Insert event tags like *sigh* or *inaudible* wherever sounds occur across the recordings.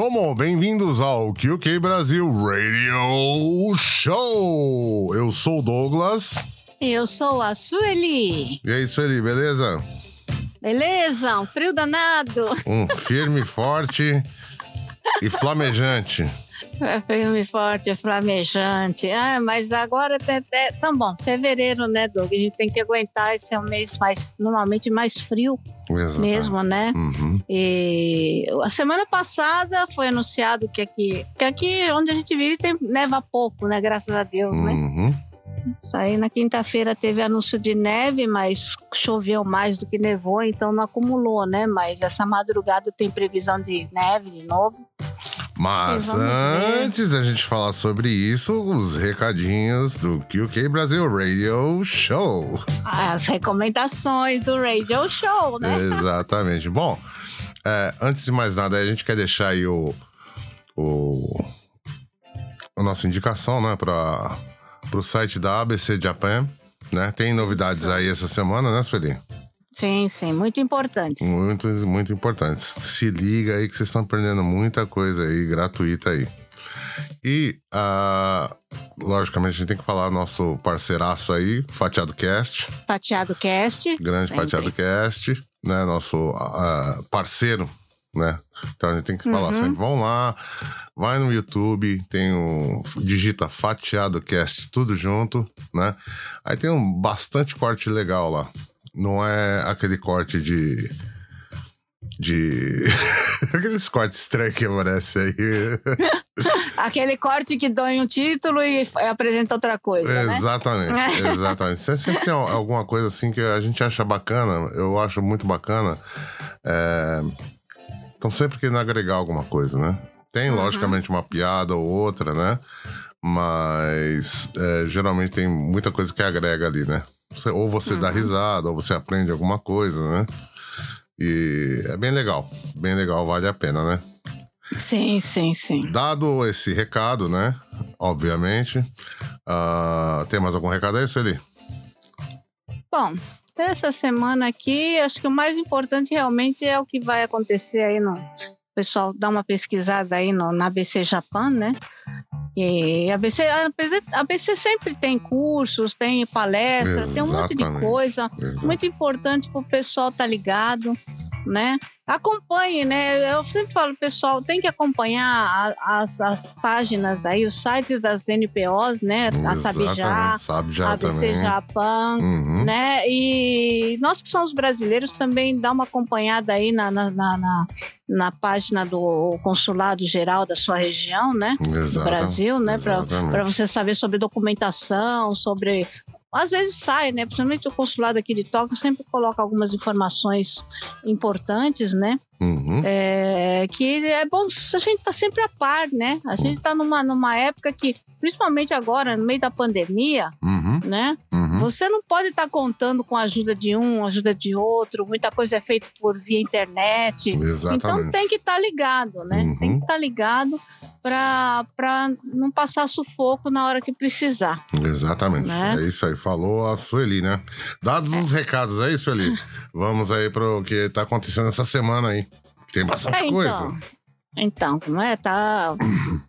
Domo, bem-vindos ao QQ Brasil Radio Show! Eu sou o Douglas. Eu sou a Sueli. E aí, beleza? Beleza? Um frio danado. Um *laughs* firme, forte e flamejante. É firme, forte, flamejante. Ah, mas agora é, é, tá bom. Fevereiro, né, Doug? A gente tem que aguentar. Esse é um mês mais, normalmente mais frio Exatamente. mesmo, né? Uhum. E a semana passada foi anunciado que aqui, que aqui onde a gente vive tem, neva pouco, né? Graças a Deus, né? Uhum. Isso aí na quinta-feira teve anúncio de neve, mas choveu mais do que nevou, então não acumulou, né? Mas essa madrugada tem previsão de neve de novo. Mas antes da gente falar sobre isso, os recadinhos do QQ Brasil Radio Show. As recomendações do Radio Show, né? Exatamente. Bom, é, antes de mais nada, a gente quer deixar aí o, o a nossa indicação, né, para o site da ABC Japan, né? Tem novidades aí essa semana, né, Sueli? Sim, sim, muito importante. Muito, muito importantes. Se liga aí que vocês estão aprendendo muita coisa aí gratuita aí. E, ah, logicamente, a gente tem que falar nosso parceiraço aí, Fatiado Cast. Fatiado Cast. Grande Sempre. Fatiado Cast, né? Nosso ah, parceiro, né? Então a gente tem que falar Uhum. sempre. Vão lá, vai no YouTube, tem um. Digita Fatiado Cast, tudo junto, né? Aí tem um bastante corte legal lá. Não é aquele corte de. De. *laughs* Aqueles cortes estranhos que aparece aí. *laughs* Aquele corte que dói um título e apresenta outra coisa, né? Exatamente, *laughs* exatamente. Você sempre tem al- alguma coisa assim que a gente acha bacana, eu acho muito bacana. Estão sempre querendo agregar alguma coisa, né? Tem, Uhum. logicamente, uma piada ou outra, né? Mas é, geralmente tem muita coisa que agrega ali, né? Você- ou você Uhum. dá risada, ou você aprende alguma coisa, né? E é bem legal, bem legal, vale a pena, né? Sim, sim, sim. Dado esse recado, né? Obviamente. ah, tem mais algum recado aí, Sueli? Bom, essa semana aqui, acho que o mais importante realmente é o que vai acontecer aí no. O pessoal dá uma pesquisada aí no, na ABC Japan, né? E a ABC, ABC, a ABC sempre tem cursos, tem palestras, tem um monte de coisa. Muito importante para o pessoal estar ligado, né? Acompanhe, né? Eu sempre falo, pessoal, tem que acompanhar as, as páginas aí, os sites das NPOs, né? A Sabijá, Exatamente, Sabe já a também. Japan, Uhum. né? E nós que somos brasileiros também dá uma acompanhada aí na, na, na, na- na página do consulado geral da sua região, né? Do Exata- Brasil, né? Para você saber sobre documentação, sobre às vezes sai, né? Principalmente o consulado aqui de Tóquio sempre coloca algumas informações importantes, né? Uhum. É, que é bom a gente tá sempre a par, né? A gente tá numa, numa época que, principalmente agora, no meio da pandemia, Uhum. né? Uhum. Você não pode estar contando com a ajuda de um, ajuda de outro. Muita coisa é feita por via internet. Exatamente. Então tem que estar ligado, né? Uhum. Tem que estar ligado para não passar sufoco na hora que precisar. Exatamente. Né? É isso aí. Falou a Sueli, né? Dados os recados aí, Sueli. *laughs* Vamos aí pro que tá acontecendo essa semana aí. Tem bastante É, então. coisa. Então, como é? Tá,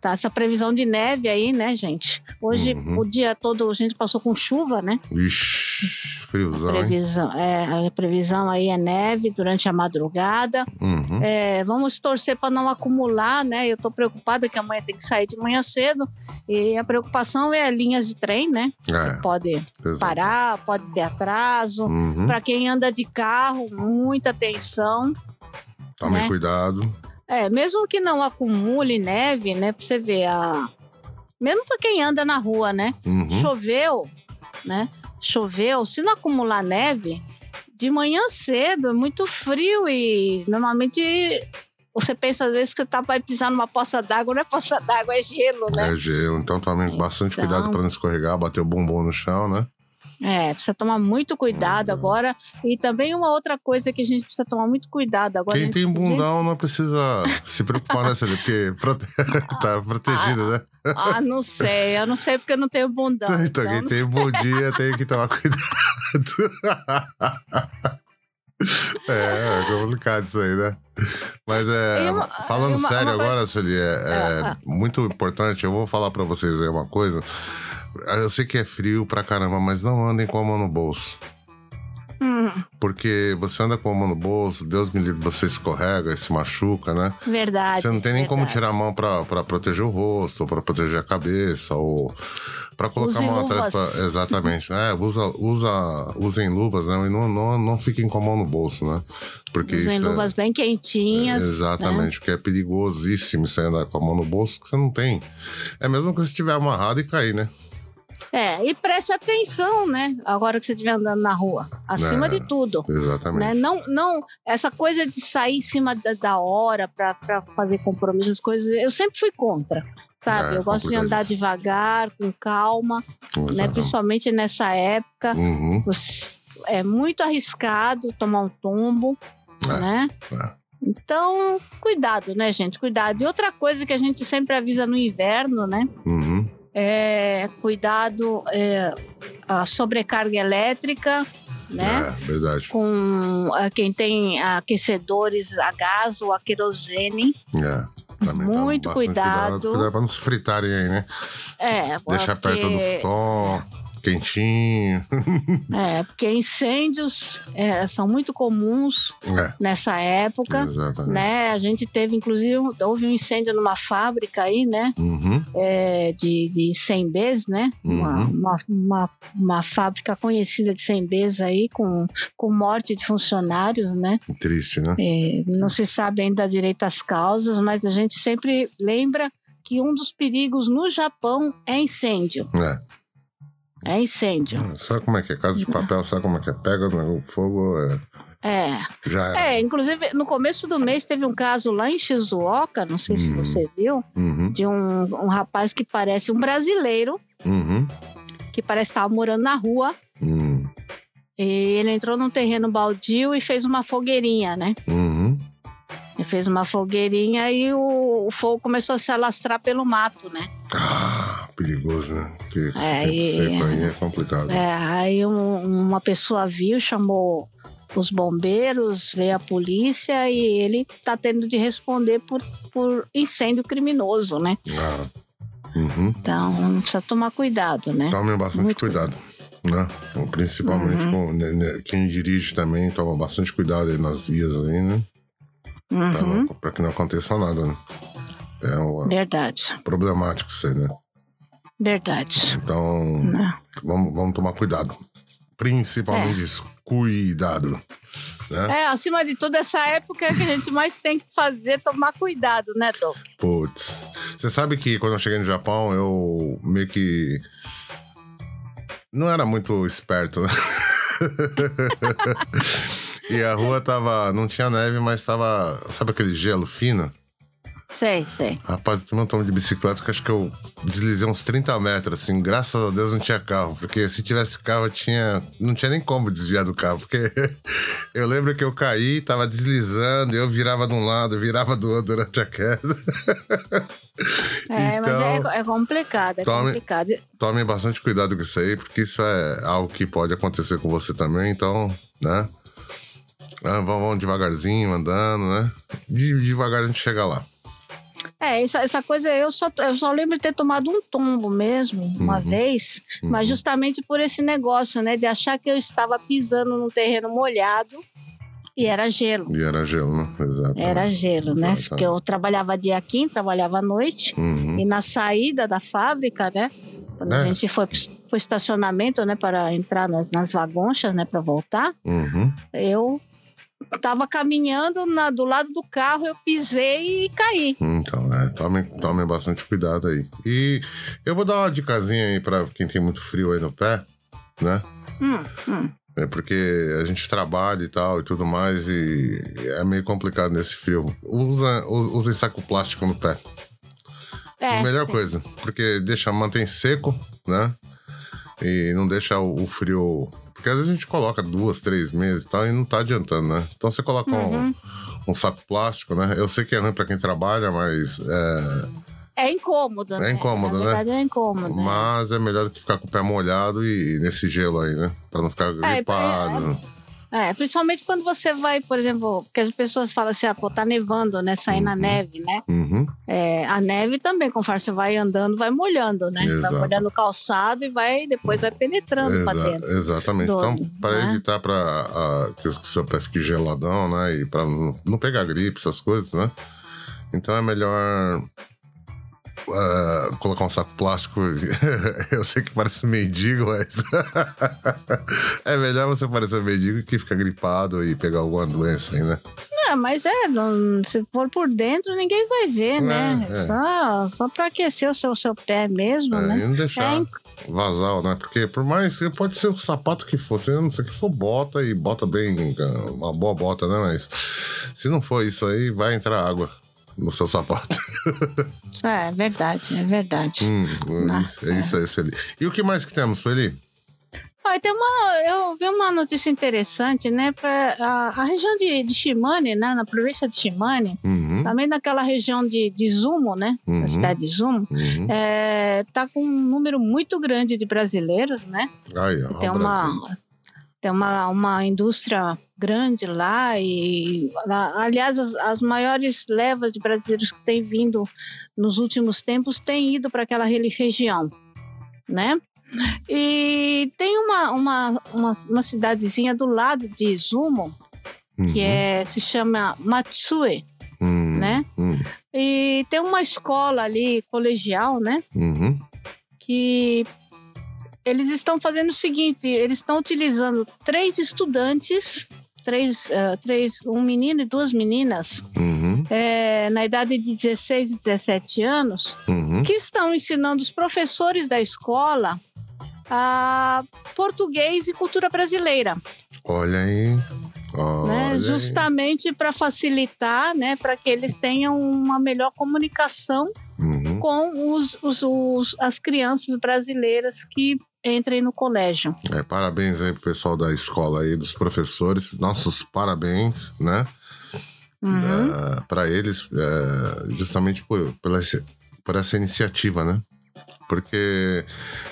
tá essa previsão de neve aí, né, gente? Hoje Uhum. o dia todo a gente passou com chuva, né? Ixi, friozão, hein? Previsão, é, a previsão aí é neve durante a madrugada. Uhum. É, vamos torcer para não acumular, né? Eu tô preocupada que amanhã tem que sair de manhã cedo. E a preocupação é linhas de trem, né? É, Pode exato. parar, pode ter atraso. Uhum. Para quem anda de carro, muita atenção. Tome né? cuidado. É, mesmo que não acumule neve, né? Pra você ver, a... mesmo para quem anda na rua, né? Uhum. Choveu, né? Choveu, se não acumular neve, de manhã cedo é muito frio e normalmente você pensa às vezes que tá, vai pisar numa poça d'água, não é poça d'água, é gelo, né? É gelo, então tome bastante Então. cuidado para não escorregar, bater o bumbum no chão, né? É, precisa tomar muito cuidado Uhum. agora. E também uma outra coisa que a gente precisa tomar muito cuidado agora. Quem gente tem bundão não precisa se preocupar nessa ali, porque prote... *laughs* tá protegido, né? Ah, não sei. Eu não sei porque eu não tenho bundão. Então, quem não tem bom dia tem que tomar *laughs* cuidado. É, é complicado isso aí, né? Mas é. Uma- falando uma- sério uma agora, Sueli, é, é Ah, ah. muito importante. Eu vou falar pra vocês aí uma coisa. Eu sei que é frio pra caramba, mas não andem com a mão no bolso. Hum, Porque você anda com a mão no bolso, Deus me livre, você escorrega e se machuca, né? verdade. Você não tem nem como verdade. tirar a mão pra, pra proteger o rosto, ou pra proteger a cabeça, ou pra colocar Use a mão atrás. Pra, exatamente, né? Usa, usa, usem luvas, né? E não, não, não fiquem com a mão no bolso, né? Porque Usem é- luvas bem quentinhas. né? Exatamente, porque é perigosíssimo você andar com a mão no bolso que você não tem. É mesmo que você estiver amarrado e cair, né? É, e preste atenção, né? Agora que você estiver andando na rua. Acima É, de tudo. Exatamente. Né? Não, não, essa coisa de sair em cima da, da hora pra, pra fazer compromissos, coisas, eu sempre fui contra. Sabe? É, eu gosto de andar devagar, com calma, né? Principalmente nessa época. Uhum. É muito arriscado tomar um tombo, É, né? é. Então, cuidado, né, gente? Cuidado. E outra coisa que a gente sempre avisa no inverno, né? Uhum. É cuidado é, a sobrecarga elétrica, né? É, verdade. Com ah, quem tem aquecedores a gás ou a querosene. É. Também Muito bastante cuidado. Cuidado pra não se fritarem aí, né? É, Deixar perto do futon, quentinho. *laughs* É, porque incêndios é, são muito comuns É, nessa época. exatamente. Né? A gente teve, inclusive, houve um incêndio numa fábrica aí, né? Uhum. É, de, de 100 Bs, né? Uma, Uhum. uma, uma, uma fábrica conhecida de 100 Bs aí, com, com morte de funcionários, né? Triste, né? É, não se sabe ainda direito as causas, mas a gente sempre lembra que um dos perigos no Japão é incêndio. É. É incêndio. Sabe como é que é? Casa de papel, sabe como é que é? Pega no fogo, é, É. já era. É, inclusive, no começo do mês teve um caso lá em Shizuoka, não sei se Uhum. você viu, Uhum. de um, um rapaz que parece um brasileiro, Uhum. que parece estar morando na rua, Uhum. e ele entrou num terreno baldio e fez uma fogueirinha, né? Uhum. Ele fez uma fogueirinha e o, o fogo começou a se alastrar pelo mato, né? Ah, perigoso, né? Porque É, e- seco aí é complicado. É, aí um- uma pessoa viu, chamou os bombeiros, veio a polícia e ele tá tendo de responder por, por incêndio criminoso, né? Ah. Uhum. Então precisa tomar cuidado, né? Tome bastante Muito cuidado. Né? Principalmente Uhum. com né, né, quem dirige também, toma bastante cuidado aí nas vias aí, né? Pra, Uhum, pra que não aconteça nada, né? É um, verdade, problemático isso aí, né? verdade. Então, né? vamos, vamos tomar cuidado. Principalmente isso, cuidado. Né? É, acima de tudo, essa época é que a gente mais tem que fazer, tomar cuidado, né, Doc? Putz. Você sabe que quando eu cheguei no Japão, eu meio que. Não era muito esperto, né? *laughs* e a rua tava. Não tinha neve, mas tava. Sabe aquele gelo fino? Sei, sei. Rapaz, eu tomei um tombo de bicicleta que acho que eu deslizei uns 30 metros, assim. Graças a Deus não tinha carro, porque se tivesse carro, tinha. Não tinha nem como desviar do carro, porque *laughs* eu lembro que eu caí, tava deslizando, eu virava de um lado, virava do outro durante a queda. *laughs* É, Então, mas é, é complicado, é tome- complicado. Tome bastante cuidado com isso aí, porque isso é algo que pode acontecer com você também, então, né? Ah, vamos, devagarzinho, andando, né? De- devagar a gente chega lá. É, essa, essa coisa eu só, eu só lembro de ter tomado um tombo mesmo, uma Uhum. vez, mas Uhum. justamente por esse negócio, né, de achar que eu estava pisando num terreno molhado e era gelo. E era gelo, né? Exato. Era gelo, né? Exatamente. Porque eu trabalhava dia aqui, trabalhava à noite, Uhum. e na saída da fábrica, né? Quando a É. gente foi pro estacionamento, né, para entrar nas, nas vagonchas, né, para voltar, Uhum. eu tava caminhando na- do lado do carro, eu pisei e caí. Então, é, tome, tome bastante cuidado aí. E eu vou dar uma dicasinha aí pra quem tem muito frio aí no pé, né? Hum, hum. É porque a gente trabalha e tal e tudo mais, e é meio complicado nesse frio. Usa, usa saco plástico no pé. É, a melhor sim. coisa, porque deixa, mantém seco, né? E não deixa o, o frio. Porque às vezes a gente coloca duas, três meses e tal, e não tá adiantando, né? Então você coloca Uhum. um, um saco plástico, né? Eu sei que é ruim pra quem trabalha, mas é, É incômodo, né? incômodo, Na né? verdade, é incômodo. né? mas é melhor do que ficar com o pé molhado e nesse gelo aí, né? Pra não ficar gripado. É, principalmente quando você vai, por exemplo, porque as pessoas falam assim, ah, pô, tá nevando, né? Sair na Uhum. neve, né? Uhum. É, a neve também, conforme você vai andando, vai molhando, né? Exato. Vai molhando o calçado e vai, depois vai penetrando pra Exa- dentro. exatamente. do- então, para né? evitar pra, ah, que o seu pé fique geladão, né? E pra não, não pegar gripe, essas coisas, né? Então é melhor ah, colocar um saco plástico. *laughs* Eu sei que parece um mendigo, mas. *laughs* é melhor você parecer um mendigo que ficar gripado e pegar alguma doença aí, né? É, mas é, não- se for por dentro, ninguém vai ver, né? é. Só, só pra aquecer o seu, seu pé mesmo, É, né? e não deixar É, vazar, né? Porque por mais que pode ser o sapato que for, se não sei que for, bota e bota bem, uma boa bota, né? Mas se não for isso aí, vai entrar água no seu sapato. *laughs* É, verdade, é verdade. hum, Ah, isso, é isso aí, Sueli. E o que mais que temos, Sueli? Olha, tem uma, eu vi uma notícia interessante, né? Pra, a, a região de, de Shimane, né? Na província de Shimane, Uhum, também naquela região de, de Zumo, né? Uhum. Na cidade de Zumo, uhum. é, tá com um número muito grande de brasileiros, né? Aí, ó, tem uma Brasil. Tem uma, uma indústria grande lá e lá- aliás as, as maiores levas de brasileiros que têm vindo nos últimos tempos têm ido para aquela região né? E tem uma, uma, uma, uma cidadezinha do lado de Izumo que Uhum, é se chama Matsue uhum, né? uhum, e tem uma escola ali colegial né? Uhum, que eles estão fazendo o seguinte: eles estão utilizando três estudantes, três, eh, três, um menino e duas meninas, uhum, eh, na idade de 16 e 17 anos, uhum. que estão ensinando os professores da escola a português e cultura brasileira, Olha aí. Olha né? aí. justamente para facilitar, né, para que eles tenham uma melhor comunicação Uhum. com os, os, os- as crianças brasileiras que entrem no colégio. É, parabéns aí pro pessoal da escola aí, dos professores. Nossos parabéns, né? Uhum. para eles, é, justamente por, pela, por essa iniciativa, né? Porque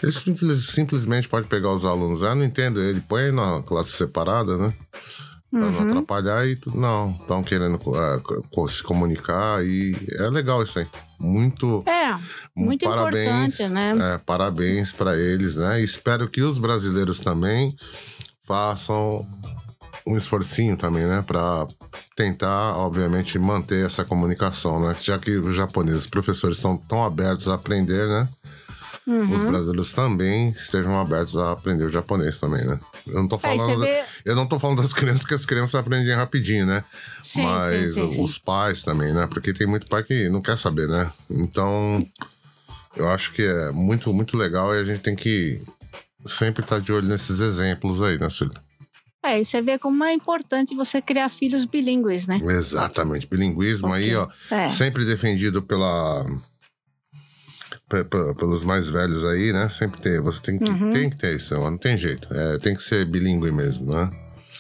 eles simples- simplesmente podem pegar os alunos, ah, não entendo, ele põe na classe separada, né? Pra não Uhum. atrapalhar e tudo. Não, estão querendo co- se comunicar e é legal isso aí. Muito, É, muito parabéns, importante, né? é, parabéns para eles, né? E espero que os brasileiros também façam um esforcinho também, né? Para tentar, obviamente, manter essa comunicação, né? Já que os japoneses, os professores estão tão abertos a aprender, né? Uhum. Os brasileiros também estejam abertos a aprender o japonês também, né? Eu não tô falando, vê. eu não tô falando das crianças, que as crianças aprendem rapidinho, né? Sim, Mas sim, sim, os pais também, né? Porque tem muito pai que não quer saber, né? Então, eu acho que é muito, muito legal e a gente tem que sempre estar de olho nesses exemplos aí, né, Cílio? É, e você vê como é importante você criar filhos bilíngues, né? Exatamente. Bilinguismo aí, ó, É. sempre defendido pela. Pe- pe- Pelos mais velhos aí, né? Sempre tem. Você tem que, Uhum. tem que ter isso, não tem jeito. É, tem que ser bilíngue mesmo, né?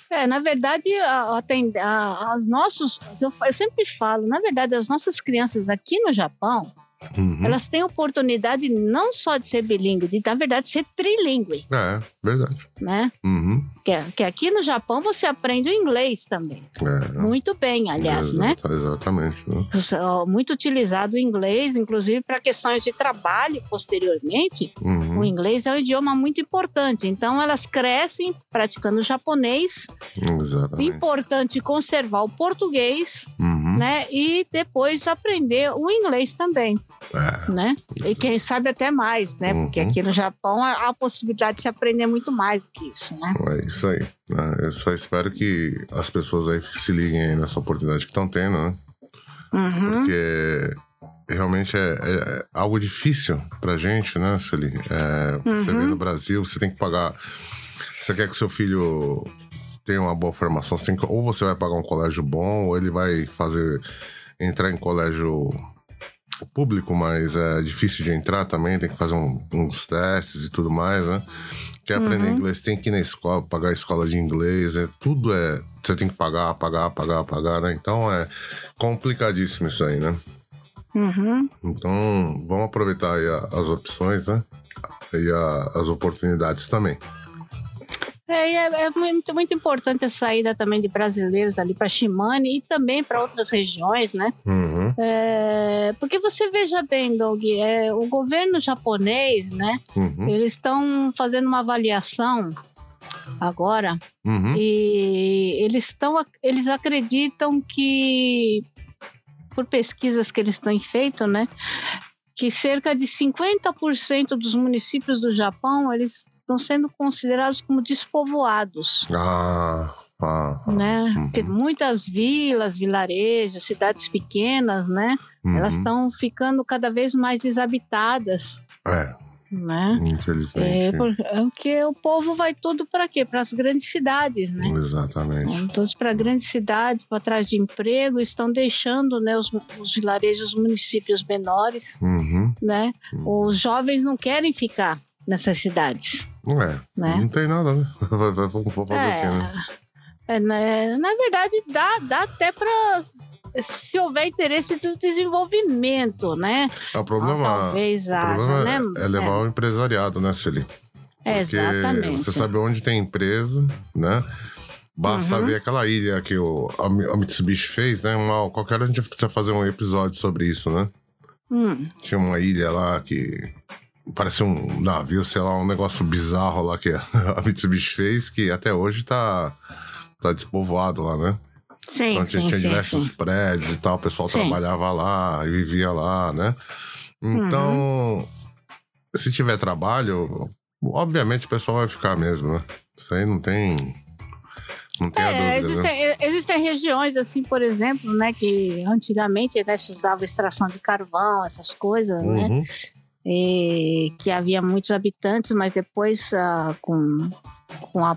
É, na verdade, a, a, a- nossos, eu, eu sempre falo, na verdade, as nossas crianças aqui no Japão, Uhum. elas têm oportunidade não só de ser bilíngue, de, na verdade, ser trilingue, É, verdade. né? Uhum. Que, que aqui no Japão você aprende o inglês também. É, Muito bem, aliás, né? exata- Exatamente. né? Muito utilizado o inglês, inclusive para questões de trabalho posteriormente. Uhum. O inglês é um idioma muito importante. Então, elas crescem praticando japonês. Exatamente. Importante conservar o português, Uhum. Né? E depois aprender o inglês também, É, né? E quem sabe até mais, né? Porque Uhum. aqui no Japão há a possibilidade de se aprender muito mais do que isso, né? é isso aí. né? Eu só espero que as pessoas aí se liguem aí nessa oportunidade que estão tendo, né? Uhum. Porque realmente é, é algo difícil pra gente, né, Sueli? É, Você Uhum. vê no Brasil, você tem que pagar. Você quer que seu filho tenha uma boa formação, tem que- ou você vai pagar um colégio bom, ou ele vai fazer entrar em colégio público, mas é difícil de entrar também, tem que fazer um, uns testes e tudo mais, né? Quer aprender Uhum. inglês, tem que ir na escola, pagar a escola de inglês, é, tudo é. Você tem que pagar, pagar, pagar, pagar, né? Então é complicadíssimo isso aí, né? Uhum. Então vamos aproveitar aí as opções, né? E a- as oportunidades também. É, é, é muito, muito importante a saída também de brasileiros ali para Shimane e também para outras regiões, né? Uhum, É, porque você veja bem, Doug, é, o governo japonês, né? uhum, Eles estão fazendo uma avaliação agora uhum. e eles estão eles acreditam que por pesquisas que eles têm feito, né, que cerca de 50% dos municípios do Japão eles estão sendo considerados como despovoados, Ah, ah, ah, né? uhum. Porque muitas vilas, vilarejos, cidades pequenas, né, elas uhum. estão ficando cada vez mais desabitadas, É, né? É, infelizmente. porque o povo vai todo para quê? Para as grandes cidades, né? Exatamente. Vão todos para grandes cidades, para trás de emprego, estão deixando né, os, os vilarejos, os municípios menores, Uhum. né? Uhum. Os jovens não querem ficar nessas cidades, É, né? não tem nada, né? *laughs* Vamos fazer o quê, né? É, né, na verdade, dá, dá até para se houver interesse do desenvolvimento, né? É, O Ah, problema, talvez o haja, problema né? é, é levar o empresariado, né, Celi? É, exatamente. você sabe onde tem empresa, né? Basta Uhum. ver aquela ilha que o, a Mi- a Mitsubishi fez, né? Uma, qualquer hora a gente precisa fazer um episódio sobre isso, né? Hum, Tinha uma ilha lá que parecia um navio, sei lá, um negócio bizarro lá que *laughs* a Mitsubishi fez, que até hoje tá, tá despovoado lá, né? Sim, Então tinha, sim, tinha sim, diversos sim. prédios e tal, o pessoal trabalhava lá e vivia lá, né? Então, Uhum. se tiver trabalho, obviamente o pessoal vai ficar mesmo, né? Isso aí não tem. Não tem a É, dúvida, né? existem, existem regiões, assim, por exemplo, né, que antigamente né, se usava extração de carvão, essas coisas, né? Uhum. e que havia muitos habitantes, mas depois ah, com, com a,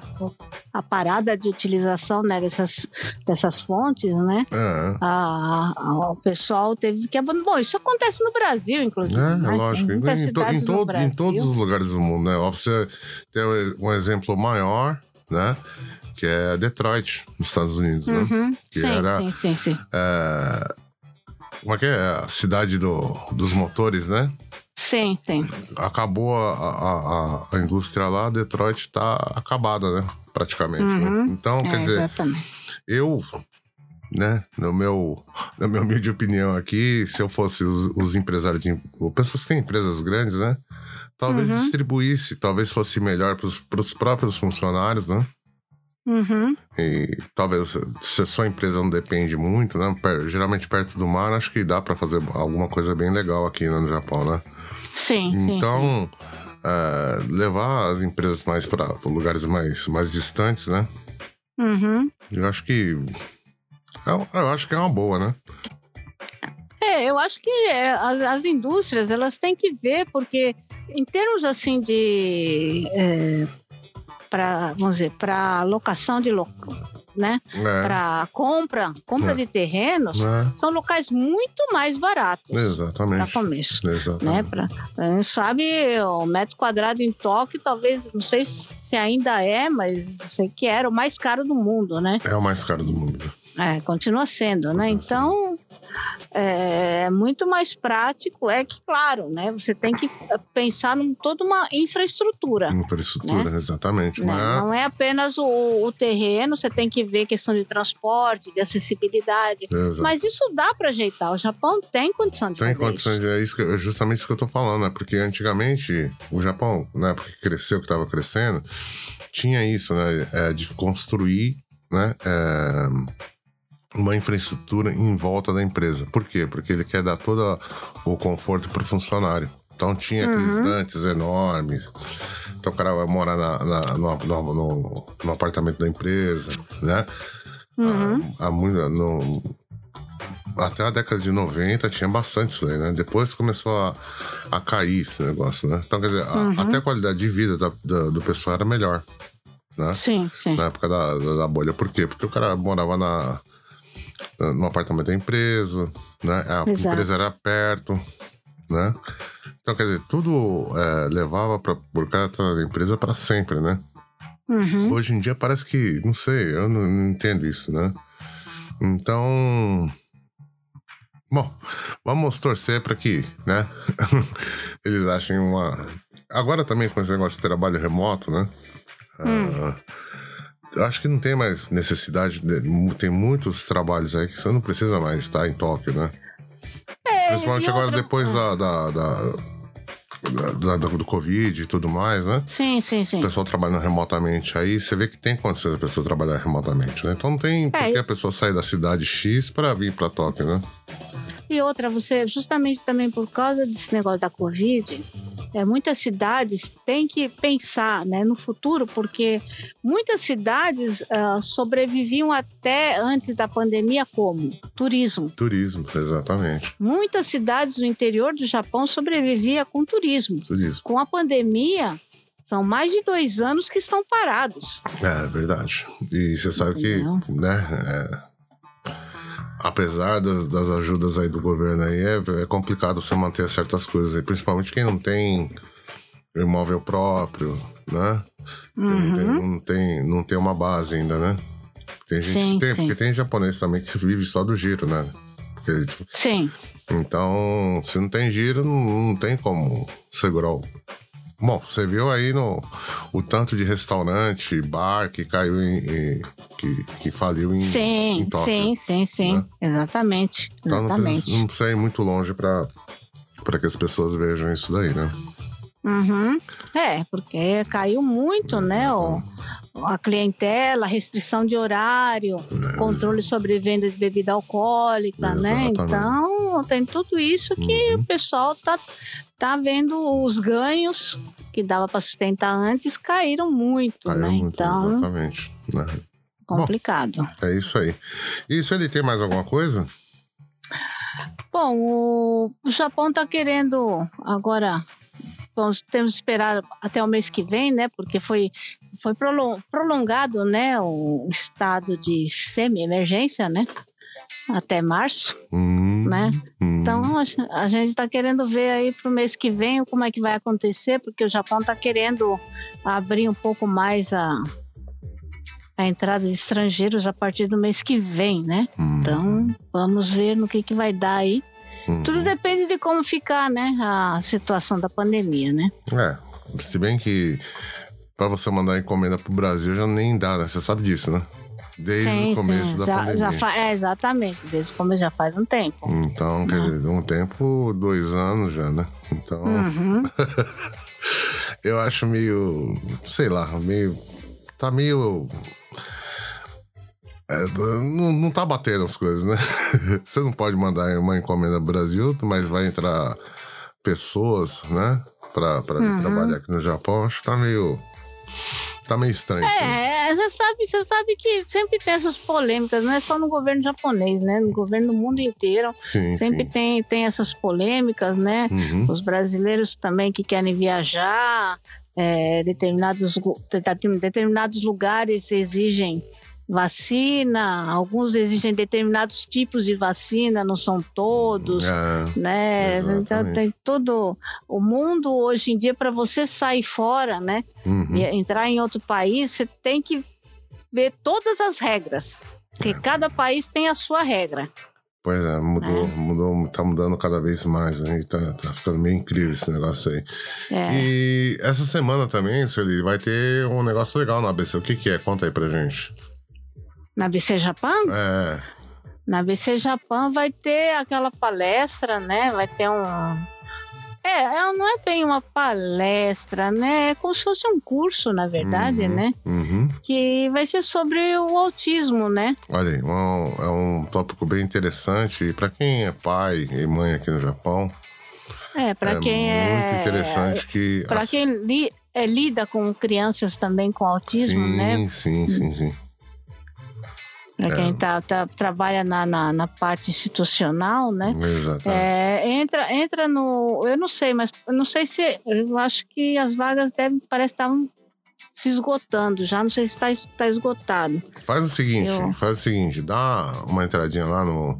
a parada de utilização né, dessas, dessas fontes, né, É, a- a- o pessoal teve que abandonar. Bom, isso acontece no Brasil, inclusive. é, né? lógico. Em, em to- em todo- em todos os lugares do mundo, né? Você tem um, exemplo maior, né? Que é Detroit, nos Estados Unidos, né? Uhum, que sim, era- sim, sim, sim. É, como é que é? A cidade do, dos motores, né? Sim, sim. acabou a, a, a- a indústria lá, Detroit tá acabada, né? Praticamente. né? Uhum. Então, quer É, dizer, exatamente. eu, né, no meu, na minha humilde opinião aqui, se eu fosse os, os empresários de. ou Pessoas que têm empresas grandes, né? Talvez Uhum. distribuísse, talvez fosse melhor para os próprios funcionários, né? Uhum, E talvez se a sua empresa não depende muito, né? geralmente perto do mar, acho que dá para fazer alguma coisa bem legal aqui né, no Japão, né? sim, sim. sim. Então, é, levar as empresas mais para lugares mais, mais distantes, né? Uhum. Eu acho que. Eu, eu acho que é uma boa, né? É, eu acho que é, as, as indústrias elas têm que ver porque em termos assim de para vamos dizer para locação de lo, né É. para compra compra É. de terrenos né? são locais muito mais baratos para Exatamente. começo né Exatamente. pra, a gente sabe o metro quadrado em Tóquio talvez não sei se ainda é mas sei que era o mais caro do mundo né É o mais caro do mundo. É, continua sendo, né? Então, é muito mais prático. É que, claro, né? Você tem que pensar em toda uma infraestrutura. Infraestrutura, exatamente. né? Mas Não é apenas o, o terreno, você tem que ver questão de transporte, de acessibilidade. Exato. Mas isso dá para ajeitar. O Japão tem condição de Tem fazer condições, isso. é isso que, é justamente isso que eu tô falando, né? Porque antigamente o Japão, na época que cresceu, que tava crescendo, tinha isso, né? É, de construir, né? é, uma infraestrutura em volta da empresa. Por quê? Porque ele quer dar todo o conforto pro funcionário. Então tinha aqueles Uhum. dantes enormes. Então o cara vai morar na, na- no, no- no- no apartamento da empresa, né? Uhum. Há muito, no, até a década de 90 tinha bastante isso aí, né? Depois começou a, a cair esse negócio, né? Então, quer dizer, a- Uhum. até a qualidade de vida da- da- do pessoal era melhor, né? Sim, sim. Na época da, da bolha. Por quê? Porque o cara morava na, no apartamento da empresa, né? A Exato. empresa era perto, né? Então, quer dizer, tudo é, levava para por cara estar na empresa para sempre, né? Uhum. Hoje em dia parece que, não sei, eu não, não entendo isso, né? Então, bom, vamos torcer para que, né? *laughs* Eles achem uma. Agora também com esse negócio de trabalho remoto, né? Ah, eu acho que não tem mais necessidade. De, tem muitos trabalhos aí que você não precisa mais estar em Tóquio, né? É, Principalmente agora outra- depois da, da, da- da- da- do Covid e tudo mais, né? Sim, sim, sim. O pessoal trabalhando remotamente aí, você vê que tem condições da pessoa trabalhar remotamente, né? Então não tem por É, que e- a pessoa sair da cidade X para vir para Tóquio, né? E outra, você, justamente também por causa desse negócio da Covid, é, muitas cidades têm que pensar né, no futuro, porque muitas cidades ah, sobreviviam até antes da pandemia como? Turismo. Turismo, exatamente. Muitas cidades do interior do Japão sobreviviam com turismo. Turismo. Com a pandemia, são mais de dois anos que estão parados. É, verdade. E você sabe que, Entendeu? né? é, apesar das, das ajudas aí do governo aí, é, é complicado você manter certas coisas aí, principalmente quem não tem imóvel próprio, né? Não, tem, Uhum. não, tem, não tem uma base ainda, né? Tem gente Sim, que tem, sim. porque tem japonês também que vive só do giro, né? Porque, tipo, Sim, então, se não tem giro, não, não tem como segurar o. Bom, você viu aí no, o tanto de restaurante, bar que caiu em. em- que, que faliu em. sim, em Tóquio. sim, sim, sim. né? Exatamente. Então não Exatamente. precisa, não precisa ir muito longe para que as pessoas vejam isso daí, né? Uhum. É, porque caiu muito, né? O, a clientela, restrição de horário, controle sobre venda de bebida alcoólica, né? Exatamente. Então, tem tudo isso que o pessoal tá, tá vendo os ganhos que dava para sustentar antes caíram muito, Caiu né? muito, então, exatamente. né? complicado. É isso aí. Isso ele tem mais alguma coisa? Bom, o Japão está querendo agora. Vamos, temos que esperar até o mês que vem, né? Porque foi, foi prolon- prolongado, né? O estado de semi-emergência, né? Até março, Hum, né? hum. Então a gente está querendo ver aí para o mês que vem como é que vai acontecer, porque o Japão está querendo abrir um pouco mais a, a entrada de estrangeiros a partir do mês que vem, né? Hum, Então vamos ver no que, que vai dar aí. Hum. Tudo depende de como ficar, né? A situação da pandemia, né? É, se bem que pra você mandar encomenda pro Brasil já nem dá, né? Você sabe disso, né? Desde o começo da já, pandemia. já fa- é, exatamente, desde o começo já faz um tempo. Então, quer dizer, um tempo, dois anos já, né? Então, Uhum. *laughs* eu acho meio, sei lá, meio. Tá meio. É, não, não tá batendo as coisas, né? *laughs* Você não pode mandar uma encomenda pro Brasil, mas vai entrar pessoas, né? Pra, pra Uhum. trabalhar aqui no Japão. Acho que tá meio. Tá meio estranho. aí. É, você sabe, você sabe que sempre tem essas polêmicas, não é só no governo japonês, né? No governo do mundo inteiro Sim, sempre sim. tem, tem essas polêmicas, né? Uhum. Os brasileiros também que querem viajar, é, determinados, determinados lugares exigem vacina, alguns exigem determinados tipos de vacina, não são todos. É, né? Então Exatamente. tem todo o mundo hoje em dia para você sair fora, né? uhum. E entrar em outro país, você tem que ver todas as regras. Porque É. cada país tem a sua regra. Pois é, mudou, mudou, tá mudando cada vez mais, né? Tá, tá ficando meio incrível esse negócio aí. É. E essa semana também, Sueli, vai ter um negócio legal na ABC. O que que é? Conta aí pra gente. Na BC Japan, É, na BC Japan vai ter aquela palestra, né? Vai ter um é, ela não é bem uma palestra, né? É como se fosse um curso, na verdade, Uhum, né? uhum. Que vai ser sobre o autismo, né? Olha aí, um- é um tópico bem interessante. Pra quem é pai e mãe aqui no Japão, É, para é quem é muito interessante que... Para as- quem li- é, lida com crianças também com autismo, sim, né? Sim, sim, sim. Para É. quem tá, tá- trabalha na, na, na parte institucional, né? Exatamente. É, entra, entra no. Eu não sei, mas eu não sei se. Eu acho que as vagas devem. Parece que estavam se esgotando já. Não sei se está tá esgotado. Faz o seguinte, Eu... faz o seguinte, dá uma entradinha lá no,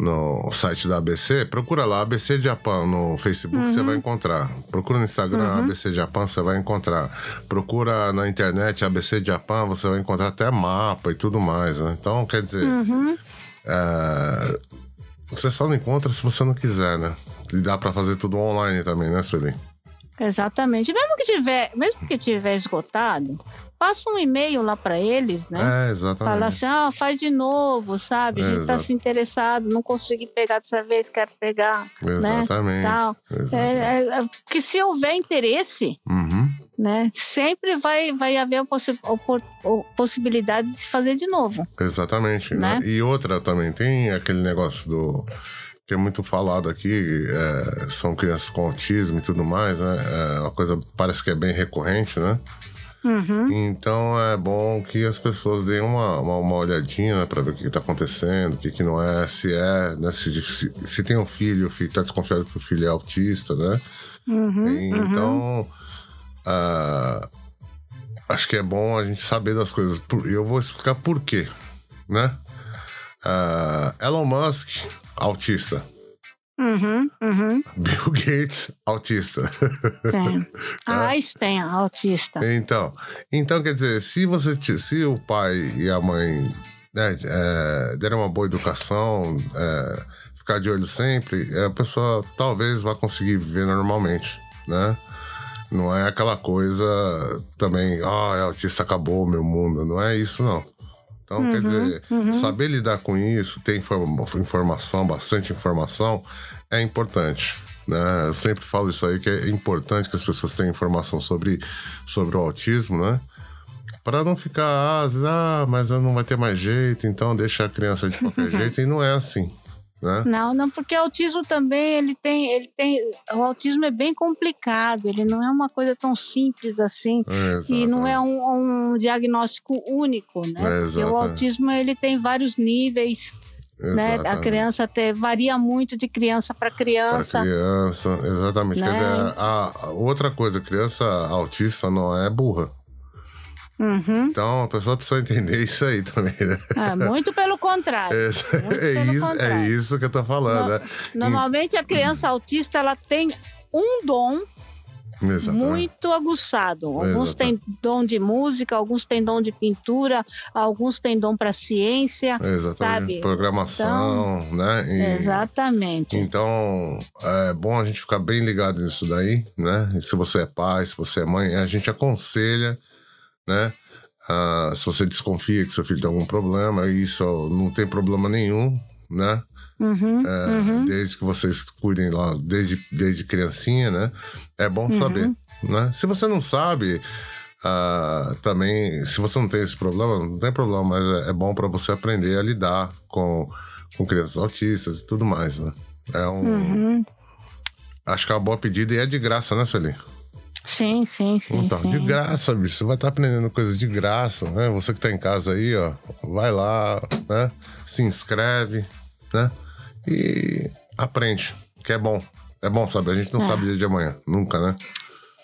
no site da ABC, procura lá ABC Japan no Facebook, uhum. você vai encontrar. Procura no Instagram uhum. ABC Japan, você vai encontrar. Procura na internet ABC Japan, você vai encontrar até mapa e tudo mais, né? Então, quer dizer, uhum. é, você só não encontra se você não quiser, né? E dá para fazer tudo online também, né, Sueli? Exatamente. Mesmo que tiver, mesmo que tiver esgotado, passa um e-mail lá para eles, né? É, exatamente. Fala assim, ah, faz de novo, sabe? A gente é, tá se interessado, não consegui pegar dessa vez, quero pegar. Né? Exatamente. Né? Tal. Exatamente. É, é, porque se houver interesse, uhum. né? Sempre vai, vai haver a, possi a possibilidade de se fazer de novo. Exatamente. Né? E outra também, tem aquele negócio do que é muito falado aqui, é, são crianças com autismo e tudo mais, né? É uma coisa parece que é bem recorrente, né? Uhum. Então é bom que as pessoas deem uma, uma, uma olhadinha né, para ver o que está acontecendo, o que, que não é, se é, né? Se, se, se tem um filho, o filho está desconfiado que o filho é autista, né? Uhum, então, uhum. Uh, acho que é bom a gente saber das coisas. Eu vou explicar por quê, né? Uh, Elon Musk autista. Uhum, uhum. Bill *laughs* Gates, autista. Tem. *laughs* Einstein, autista. Então, então, quer dizer, se você se o pai e a mãe né, é, derem uma boa educação, é, ficar de olho sempre, a pessoa talvez vá conseguir viver normalmente, né? Não é aquela coisa também, ah, é autista, acabou o meu mundo. Não é isso, não. Então, uhum, quer dizer, uhum. saber lidar com isso, ter informação, bastante informação, é importante. Né? Eu sempre falo isso aí, que é importante que as pessoas tenham informação sobre, sobre o autismo, né? Para não ficar, ah, ah, mas não vai ter mais jeito, então deixa a criança de qualquer *laughs* jeito. E não é assim. Né? Não, não, porque o autismo também ele tem, ele tem, o autismo é bem complicado, ele não é uma coisa tão simples assim é, e não é um, um diagnóstico único, né? É, o autismo ele tem vários níveis. Né? A criança até varia muito de criança para criança. Pra criança, exatamente. Né? Quer dizer, a, a outra coisa, criança autista não é burra. Uhum. Então a pessoa precisa entender isso aí também, né? Ah, muito pelo contrário. É, é pelo isso, é contrário. é isso que eu tô falando. No, né? Normalmente a criança autista ela tem um dom Exatamente. muito aguçado. Alguns têm dom de música, alguns têm dom de pintura, alguns têm dom para ciência, Exatamente. sabe? Programação, então, né? E, exatamente. Então, é bom a gente ficar bem ligado nisso daí, né? E se você é pai, se você é mãe, a gente aconselha né? Ah, se você desconfia que seu filho tem algum problema, isso não tem problema nenhum, né? Uhum, é, uhum. Desde que vocês cuidem lá, desde, desde criancinha, né? É bom uhum. saber, né? Se você não sabe, ah, também, se você não tem esse problema, não tem problema, mas é, é bom para você aprender a lidar com, com crianças autistas e tudo mais, né? É um... Uhum. Acho que é uma boa pedida e é de graça, né, Sueli? Sim, sim, sim. Então, sim. de graça, bicho. Você vai estar tá aprendendo coisas de graça, né? Você que tá em casa aí, ó, vai lá, né? Se inscreve, né? E aprende, que é bom. É bom saber. A gente não é. sabe dia de amanhã, nunca, né?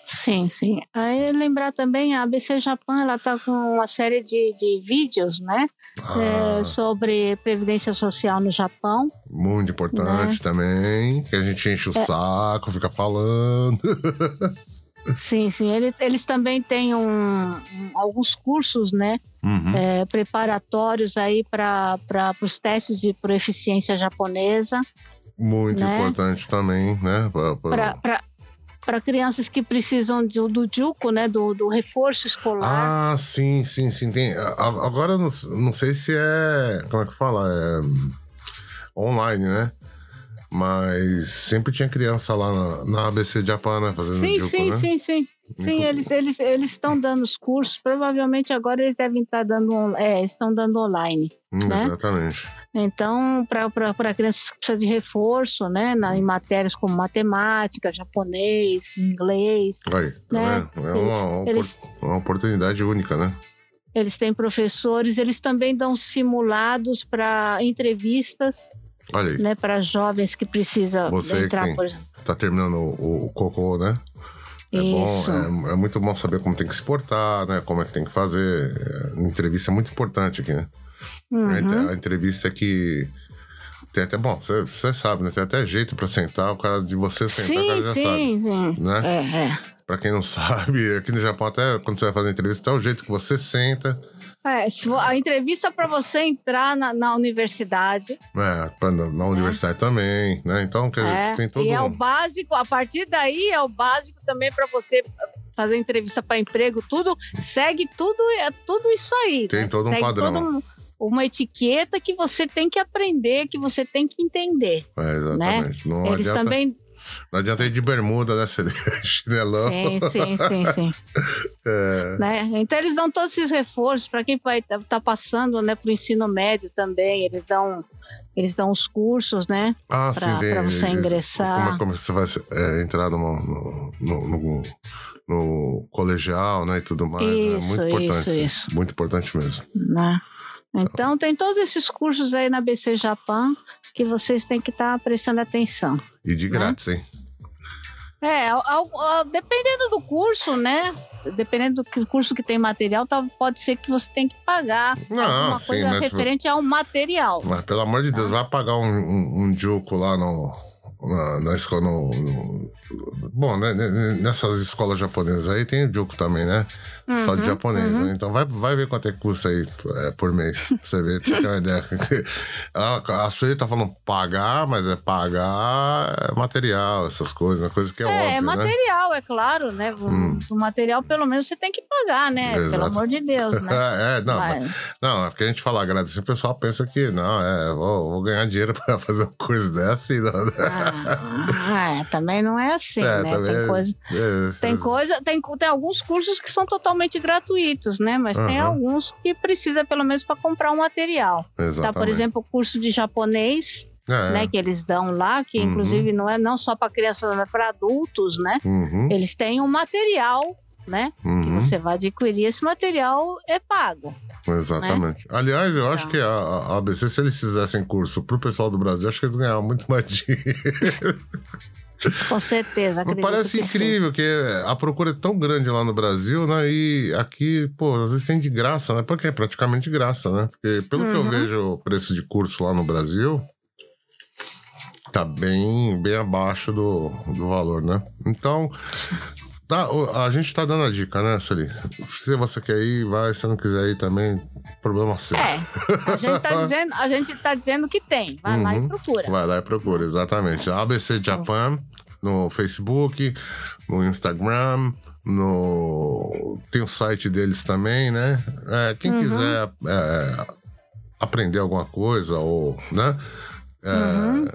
Sim, sim. Aí lembrar também, a ABC Japan, ela tá com uma série de, de vídeos, né? Ah. É, sobre Previdência Social no Japão. Muito importante né? também, que a gente enche o é. saco, fica falando. *laughs* Sim, sim. Eles, eles também têm um, um, alguns cursos, né? Uhum. É, preparatórios aí para os testes de proeficiência japonesa. Muito né? importante também, né? Para crianças que precisam do, do JUCO, né? Do, do reforço escolar. Ah, sim, sim, sim. Tem, agora não, não sei se é. Como é que fala? É online, né? Mas sempre tinha criança lá na, na ABC Japan, né? Fazendo sim, Juco, sim, né? sim, sim. Sim, eles eles eles estão dando os cursos. Provavelmente agora eles devem estar dando, é, estão dando online. Hum, né? Exatamente. Então, para crianças que precisam de reforço, né, na, em matérias como matemática, japonês, inglês. Aí, tá né? É uma, eles, uma oportunidade única, né? Eles têm professores, eles também dão simulados para entrevistas Olha aí. Né, para jovens que precisam Você entrar, por Tá terminando o, o cocô, né? É, bom, é, é, muito bom saber como tem que se portar, né? Como é que tem que fazer. É, entrevista é muito importante aqui, né? Uhum. A, entrevista é que tem até, bom, você sabe, né? Tem até jeito para sentar, o cara de você sentar, sim, o cara já sim, sabe. Sim. Né? É, é. Pra quem não *laughs* sabe, aqui no Japão, até quando você vai fazer entrevista, é o jeito que você senta. É, a entrevista para você entrar na, na universidade. É, na universidade é. também, né? Então, quer dizer, é, tem todo E é o básico, a partir daí é o básico também para você fazer entrevista para emprego, tudo, segue tudo, é tudo isso aí. Tem né? todo um segue padrão. Todo, uma etiqueta que você tem que aprender, que você tem que entender. É, exatamente. Né? Não Eles adianta, também. Não adianta ir de bermuda, né? *laughs* Chinelão. Sim, sim, sim, sim. *laughs* é. né? Então eles dão todos esses reforços para quem vai estar tá passando né, para o ensino médio também. Eles dão eles dão os cursos, né? Ah, Para você ingressar. Como, é, como você vai é, entrar no, no, no, no, colegial, né? E tudo mais. Isso, né? Muito importante. Isso, isso. Muito importante mesmo. Né? Então, tem todos esses cursos aí na BC Japão que vocês têm que estar tá prestando atenção. E de né? grátis, hein? É, ao, ao, dependendo do curso, né? Dependendo do curso que tem material, tá, pode ser que você tenha que pagar Não, alguma sim, coisa referente ao material. Mas pelo amor de Deus, vai pagar um, um, um Juco lá no, na, na escola. No, no, bom, né, nessas escolas japonesas aí tem o Juco também, né? Uhum, só de uhum, japonês, uhum. né? Então vai, vai ver quanto é que custa aí é, por mês, pra você ver, você ter uma ideia. *laughs* a, a Sueli tá falando pagar, mas é pagar é material, essas coisas, né? coisa que é, é óbvio, É material, né? é claro, né? O, hum. o, material pelo menos você tem que pagar, né? Exato. Pelo amor de Deus, né? *laughs* é, não, mas... não, é porque a gente fala agradecer, o pessoal pensa que, não, é, vou, vou ganhar dinheiro *laughs* pra fazer uma coisa dessa e não. Né? Ah, é, também não é assim, é, né? Tem, coisa, tem coisa, tem, tem alguns cursos que são totalmente totalmente gratuitos, né? Mas uhum. tem alguns que precisa pelo menos para comprar um material. Exatamente. Tá, por exemplo, o curso de japonês, é. né, que eles dão lá, que uhum. inclusive não é não só para crianças, mas para adultos, né? Uhum. Eles têm um material, né? Uhum. Que você vai adquirir esse material é pago. Exatamente. Né? Aliás, eu então. acho que a, a ABC, se eles fizessem curso pro pessoal do Brasil, acho que eles ganhavam muito mais *laughs* dinheiro. Com certeza. Parece incrível sim. que a procura é tão grande lá no Brasil, né? E aqui, pô, às vezes tem de graça, né? Porque é praticamente de graça, né? Porque pelo uhum. que eu uhum. vejo o preço de curso lá no Brasil, tá bem, bem abaixo do, do valor, né? Então, tá, a gente tá dando a dica, né, Sueli? Se você quer ir, vai. Se não quiser ir também, problema seu. É, a gente tá *laughs* dizendo, a gente tá dizendo que tem. Vai uhum. lá e uhum. procura. Vai lá e procura, exatamente. ABC Japan no Facebook, no Instagram, no tem o site deles também, né? É, quem uhum. quiser é, aprender alguma coisa ou, né? É, uhum.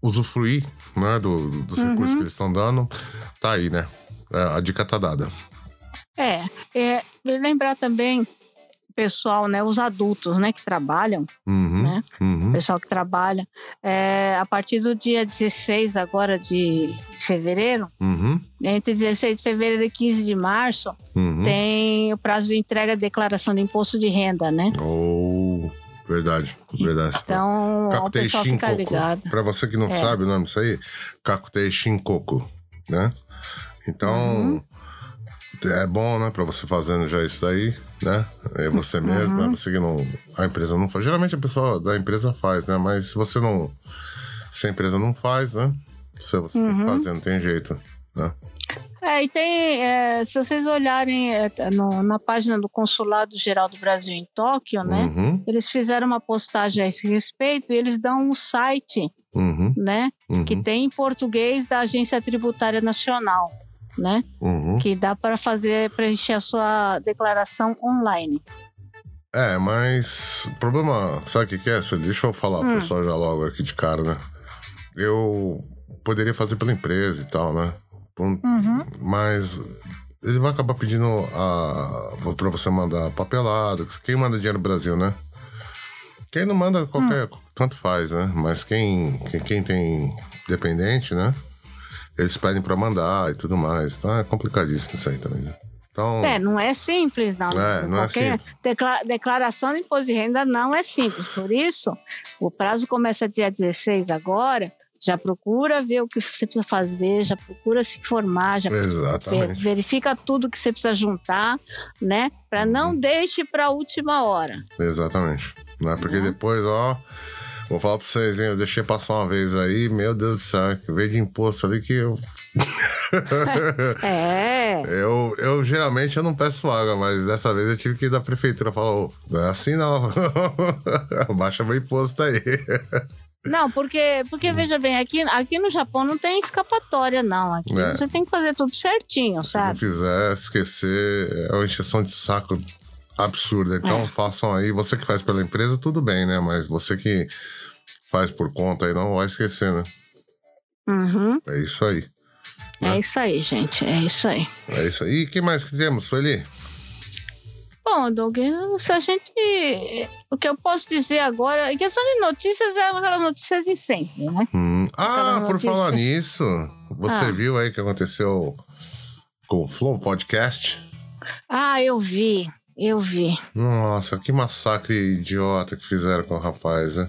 Usufruir né, do, dos uhum. recursos que eles estão dando, tá aí, né? É, a dica tá dada. É, é lembrar também pessoal, né, os adultos, né, que trabalham, uhum, né, uhum. pessoal que trabalha, é, a partir do dia 16 agora de, fevereiro, uhum. entre 16 de fevereiro e 15 de março, uhum. tem o prazo de entrega da declaração de imposto de renda, né? Oh. Verdade, verdade. Então, o pessoal fica ligado. Pra você que não é. sabe o nome disso aí, Kakutei Shinkoku, né? Então, uhum é bom, né, para você fazendo já isso daí, né? É você mesmo, né? uhum. né? Você que não. A empresa não faz. Geralmente a pessoa da empresa faz, né? Mas se você não. Se a empresa não faz, né? Se você uhum. fazer, não tem jeito, né? É, e tem, é, se vocês olharem é, no, na página do Consulado Geral do Brasil em Tóquio, né? Uhum. Eles fizeram uma postagem a esse respeito e eles dão um site, uhum. né? Que uhum. tem em português da Agência Tributária Nacional né? Uhum. Que dá para fazer preencher a sua declaração online. É, mas o problema, sabe o que, é? Deixa eu falar hum. pessoal já logo aqui de cara, né? Eu poderia fazer pela empresa e tal, né? Uhum. Mas ele vai acabar pedindo a, pra você mandar papelado. Quem manda dinheiro no Brasil, né? Quem não manda qualquer. Hum. Tanto faz, né? Mas quem, quem tem dependente, né? eles pedem para mandar e tudo mais. Então é complicadíssimo isso aí também, né? Então, é, não é simples, não. É, não é simples. declaração de imposto de renda não é simples. Por isso, o prazo começa dia 16 agora, Já procura ver o que você precisa fazer, já procura se formar, já Exatamente. verifica tudo que você precisa juntar, né? Para não Uhum. deixe para a última hora. Exatamente. É porque Né? depois, ó. Vou falar pra vocês, hein? Eu deixei passar uma vez aí, meu Deus do céu, que veio de imposto ali que eu. *laughs* É. eu, eu geralmente eu não peço água, mas dessa vez eu tive que ir da prefeitura falar, ô, não é assim não. *laughs* Baixa meu imposto aí. Não, porque, porque veja bem, aqui, aqui no Japão não tem escapatória, não. Aqui É. você tem que fazer tudo certinho, Se não sabe? fizer, esquecer, é uma encheção de saco absurda. Então É. façam aí. Você que faz pela empresa, tudo bem, né? Mas você que faz por conta aí, não vai esquecer, né? Uhum. É isso aí. É Né? isso aí, gente. É isso aí. É isso aí. E o que mais que temos, Sueli? Bom, Doug, se a gente. O que eu posso dizer agora, em questão de notícias, é aquelas notícias de sempre, né? Hum, Ah, por notícia. falar nisso, você Ah. viu aí que aconteceu com o Flow Podcast? Ah, eu vi, eu vi. Nossa, que massacre idiota que fizeram com o rapaz, né?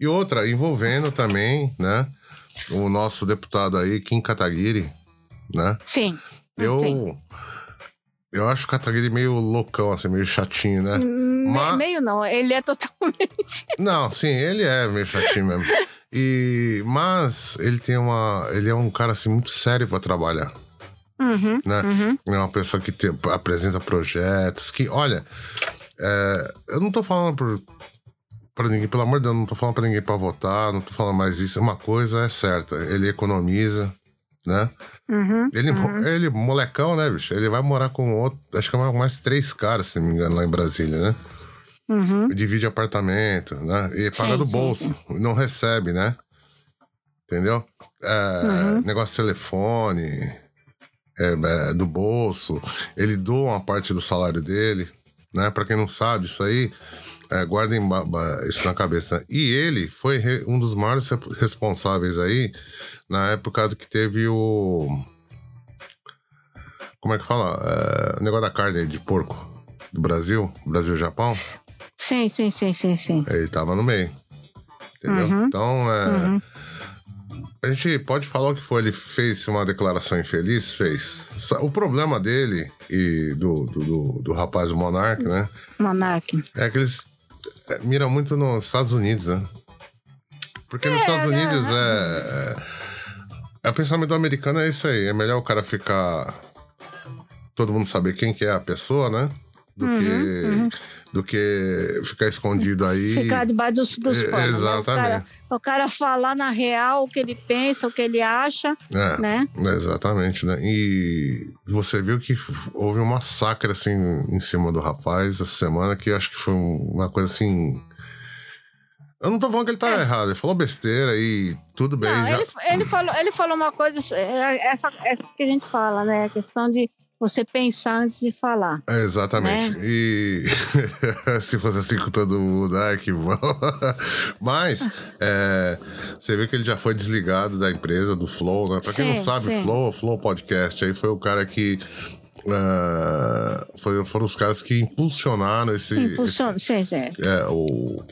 E outra, envolvendo também, né? O nosso deputado aí, Kim Kataguiri, né? Sim. Eu. Sim. Eu acho o Kataguiri meio loucão, assim, meio chatinho, né? Me- Mas- Meio não, ele é totalmente. *laughs* Não, sim, ele é meio chatinho mesmo. E, mas ele tem uma. Ele é um cara assim muito sério pra trabalhar. Uhum, Né? uhum. É uma pessoa que te- apresenta projetos, que, olha, é, eu não tô falando por, pra ninguém, pelo amor de Deus, não tô falando pra ninguém pra votar, não tô falando mais isso. Uma coisa é certa, ele economiza, né? Uhum, Ele, uhum. ele molecão, né, bicho? Ele vai morar com outro, acho que é mais três caras, se não me engano, lá em Brasília, né? Uhum. Divide apartamento, né? E paga Sim, do bolso, sim. não recebe, né? Entendeu? É, Uhum. Negócio de telefone, é, é, do bolso. Ele doa uma parte do salário dele, né? Pra quem não sabe, isso aí, é, guardem isso na cabeça. E ele foi um dos maiores re- responsáveis aí na época do que teve o. Como é que fala? É, o negócio da carne de porco do Brasil, Brasil-Japão. Sim, sim, sim, sim, sim. Ele tava no meio. Entendeu? Uhum. Então, é, Uhum. a gente pode falar o que for. Ele fez uma declaração infeliz? Fez. O problema dele e do, do, do, do rapaz do Monark, né? Monark. É que eles é, miram muito nos Estados Unidos, né? Porque nos Estados né? Unidos é. É o pensamento americano é isso aí. É melhor o cara ficar. Todo mundo saber quem que é a pessoa, né? Do Uhum, que. uhum. Do que ficar escondido aí. Ficar debaixo dos, dos É, panos. né? O cara, exatamente. o cara falar na real o que ele pensa, o que ele acha, É. né? Exatamente, né? E você viu que houve um massacre assim em cima do rapaz essa semana que acho que foi uma coisa assim. Eu não tô falando que ele tá errado, ele falou besteira e tudo bem. É. Não, já... ele, ele, falou, ele falou uma coisa, é, essa, essa que a gente fala, né? A questão de você pensar antes de falar. É, exatamente. Né? E *laughs* se fosse assim com todo mundo, ai que bom. *laughs* Mas é, você viu que ele já foi desligado da empresa, do Flow, né? Pra quem não Sim, sabe, sim. Flow, Flow Podcast, aí foi o cara que. ah, foi- foram os caras que impulsionaram esse. Impulsiona, sim, sim. é, o,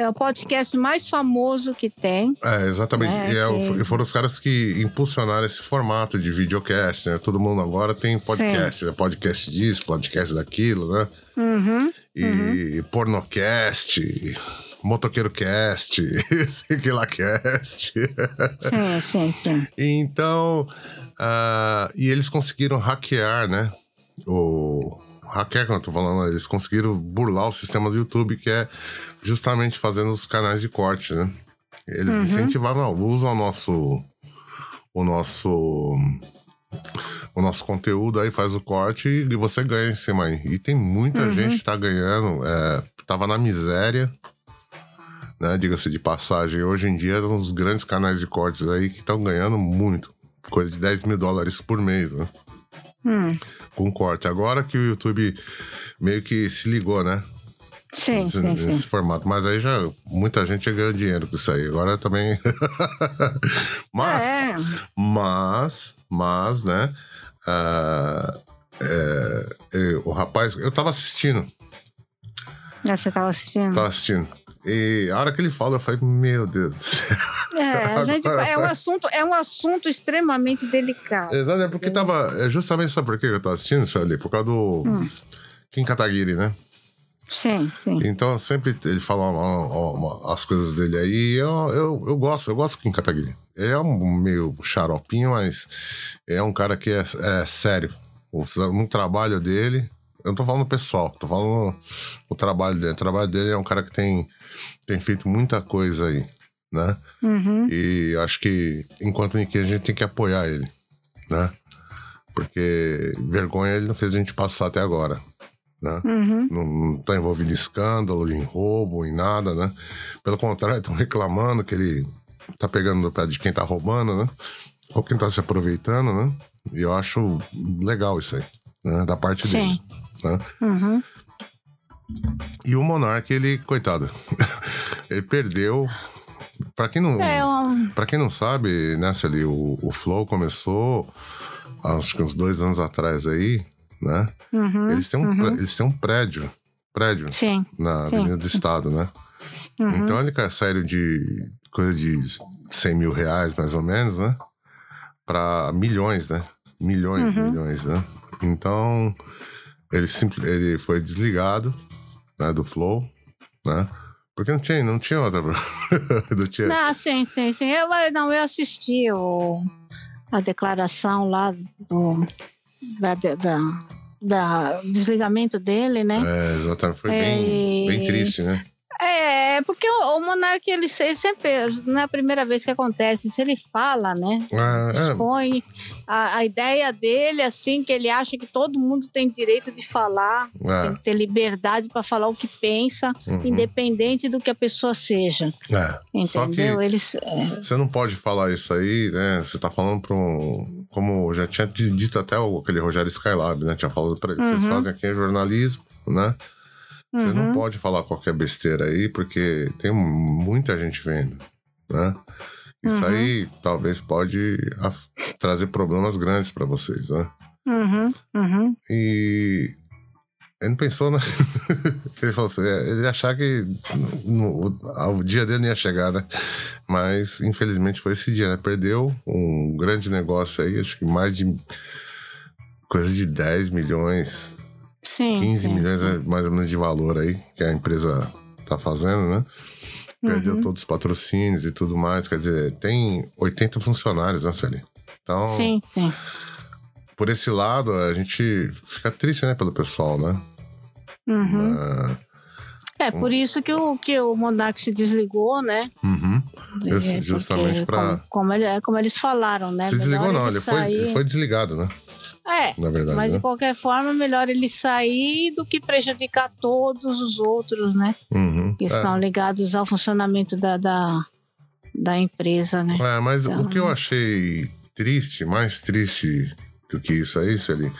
É o podcast mais famoso que tem. é, exatamente. É, e é, foram os caras que impulsionaram esse formato de videocast, né? Todo mundo agora tem podcast, né? Podcast disso, podcast daquilo, né? Uhum. E pornocast, motoqueiro cast, *laughs* lá cast. Sim, sim, sim. então, ah, e eles conseguiram hackear, né? O hackear que eu tô falando, eles conseguiram burlar o sistema do YouTube, que é justamente fazendo os canais de corte, né? Eles incentivavam, não, usam o nosso o nosso o nosso conteúdo aí faz o corte e você ganha em cima aí. E tem muita gente que tá ganhando, é, tava na miséria, né? Diga-se de passagem. Hoje em dia, uns grandes canais de cortes aí que estão ganhando muito. Coisa de 10 mil dólares por mês, né? Hum, Com corte. Agora que o YouTube meio que se ligou, né? Sim, Nesse, sim, sim. formato. Mas aí já muita gente já ganhou dinheiro com isso aí. Agora também. *laughs* mas, É, mas, mas, né? ah, é, é, o rapaz, eu tava assistindo, né, você tava assistindo? tava assistindo. E a hora que ele fala, eu falei, meu Deus do céu. É, *laughs* gente, é, um assunto, é um assunto extremamente delicado. Exato, é porque tava. É justamente sabe por que eu tava assistindo isso ali? Por causa do hum. Kim Kataguiri, né? Sim, sim. Então sempre ele fala uma, uma, as coisas dele aí. Eu, eu, eu gosto, eu gosto do Kim Kataguiri. É um meio xaropinho, mas é um cara que é, é sério. O, no trabalho dele, eu não tô falando pessoal, tô falando o trabalho dele. O trabalho dele é um cara que tem, tem feito muita coisa aí, né? Uhum. E acho que, enquanto Nikkei, a gente tem que apoiar ele, né? Porque vergonha ele não fez a gente passar até agora né? Uhum. Não, está envolvido em escândalo, em roubo, em nada, né? Pelo contrário, estão reclamando que ele tá pegando no pé de quem tá roubando, né? Ou quem tá se aproveitando, né? E eu acho legal isso aí, né? Da parte Sim. dele. Né? Uhum. E o Monark, ele, coitado, *laughs* ele perdeu. Pra quem não, é quem não sabe, né, ali o, o Flow começou acho que uns dois anos atrás aí, né? Uhum, eles, têm um, uhum. eles têm um prédio, prédio sim, na sim. Avenida do Estado, né? Uhum. Então ele saiu de coisa de 100 mil reais, mais ou menos, né? Para milhões, né? Milhões, Uhum. milhões, né? Então ele, simples, ele foi desligado né, do Flow, né? Porque não tinha, não tinha outra. *laughs* não tinha... Não, sim, sim, sim. Eu, não, eu assisti o, a declaração lá do, da, da, da desligamento dele, né? É, exatamente. Foi bem, bem triste, né? É, porque o, o Monark, ele, ele, sempre, não é a primeira vez que acontece, se ele fala, né? Ah, é. Expõe a, a, ideia dele, assim, que ele acha que todo mundo tem direito de falar, É. tem que ter liberdade para falar o que pensa, Uhum. independente do que a pessoa seja. É. Só que Entendeu? Eles. é, você não pode falar isso aí, né? Você tá falando pra um. Como já tinha dito até o, aquele Rogério Skylab, né? Tinha falado pra ele. Vocês Uhum. fazem aqui é jornalismo, né? Você uhum. não pode falar qualquer besteira aí, porque tem muita gente vendo, né? Isso Uhum. aí talvez pode trazer problemas grandes pra vocês, né? Uhum, uhum. E ele não pensou, né? *laughs* ele falou assim, é, ele achar que no- o, o dia dele não ia chegar, né? Mas infelizmente foi esse dia, né? Perdeu um grande negócio aí, acho que mais de coisa de 10 milhões, Sim. 15 sim. milhões é mais ou menos de valor aí que a empresa tá fazendo, né? Perdeu Uhum. todos os patrocínios e tudo mais. Quer dizer, tem 80 funcionários, né, Sueli? Então, Sim, sim. por esse lado, a gente fica triste, né, pelo pessoal, né? Uhum. É por isso que o, que o Monark se desligou, né? uhum. É, justamente pra- Como, como, ele- como eles falaram, né? Se desligou, não, ele foi, ele foi desligado, né? É, Na verdade. mas né? de qualquer forma, melhor ele sair do que prejudicar todos os outros, né? Uhum. Que É. estão ligados ao funcionamento da, da, da empresa, né? É, mas Então- o que eu achei triste, mais triste do que isso aí, Sueli,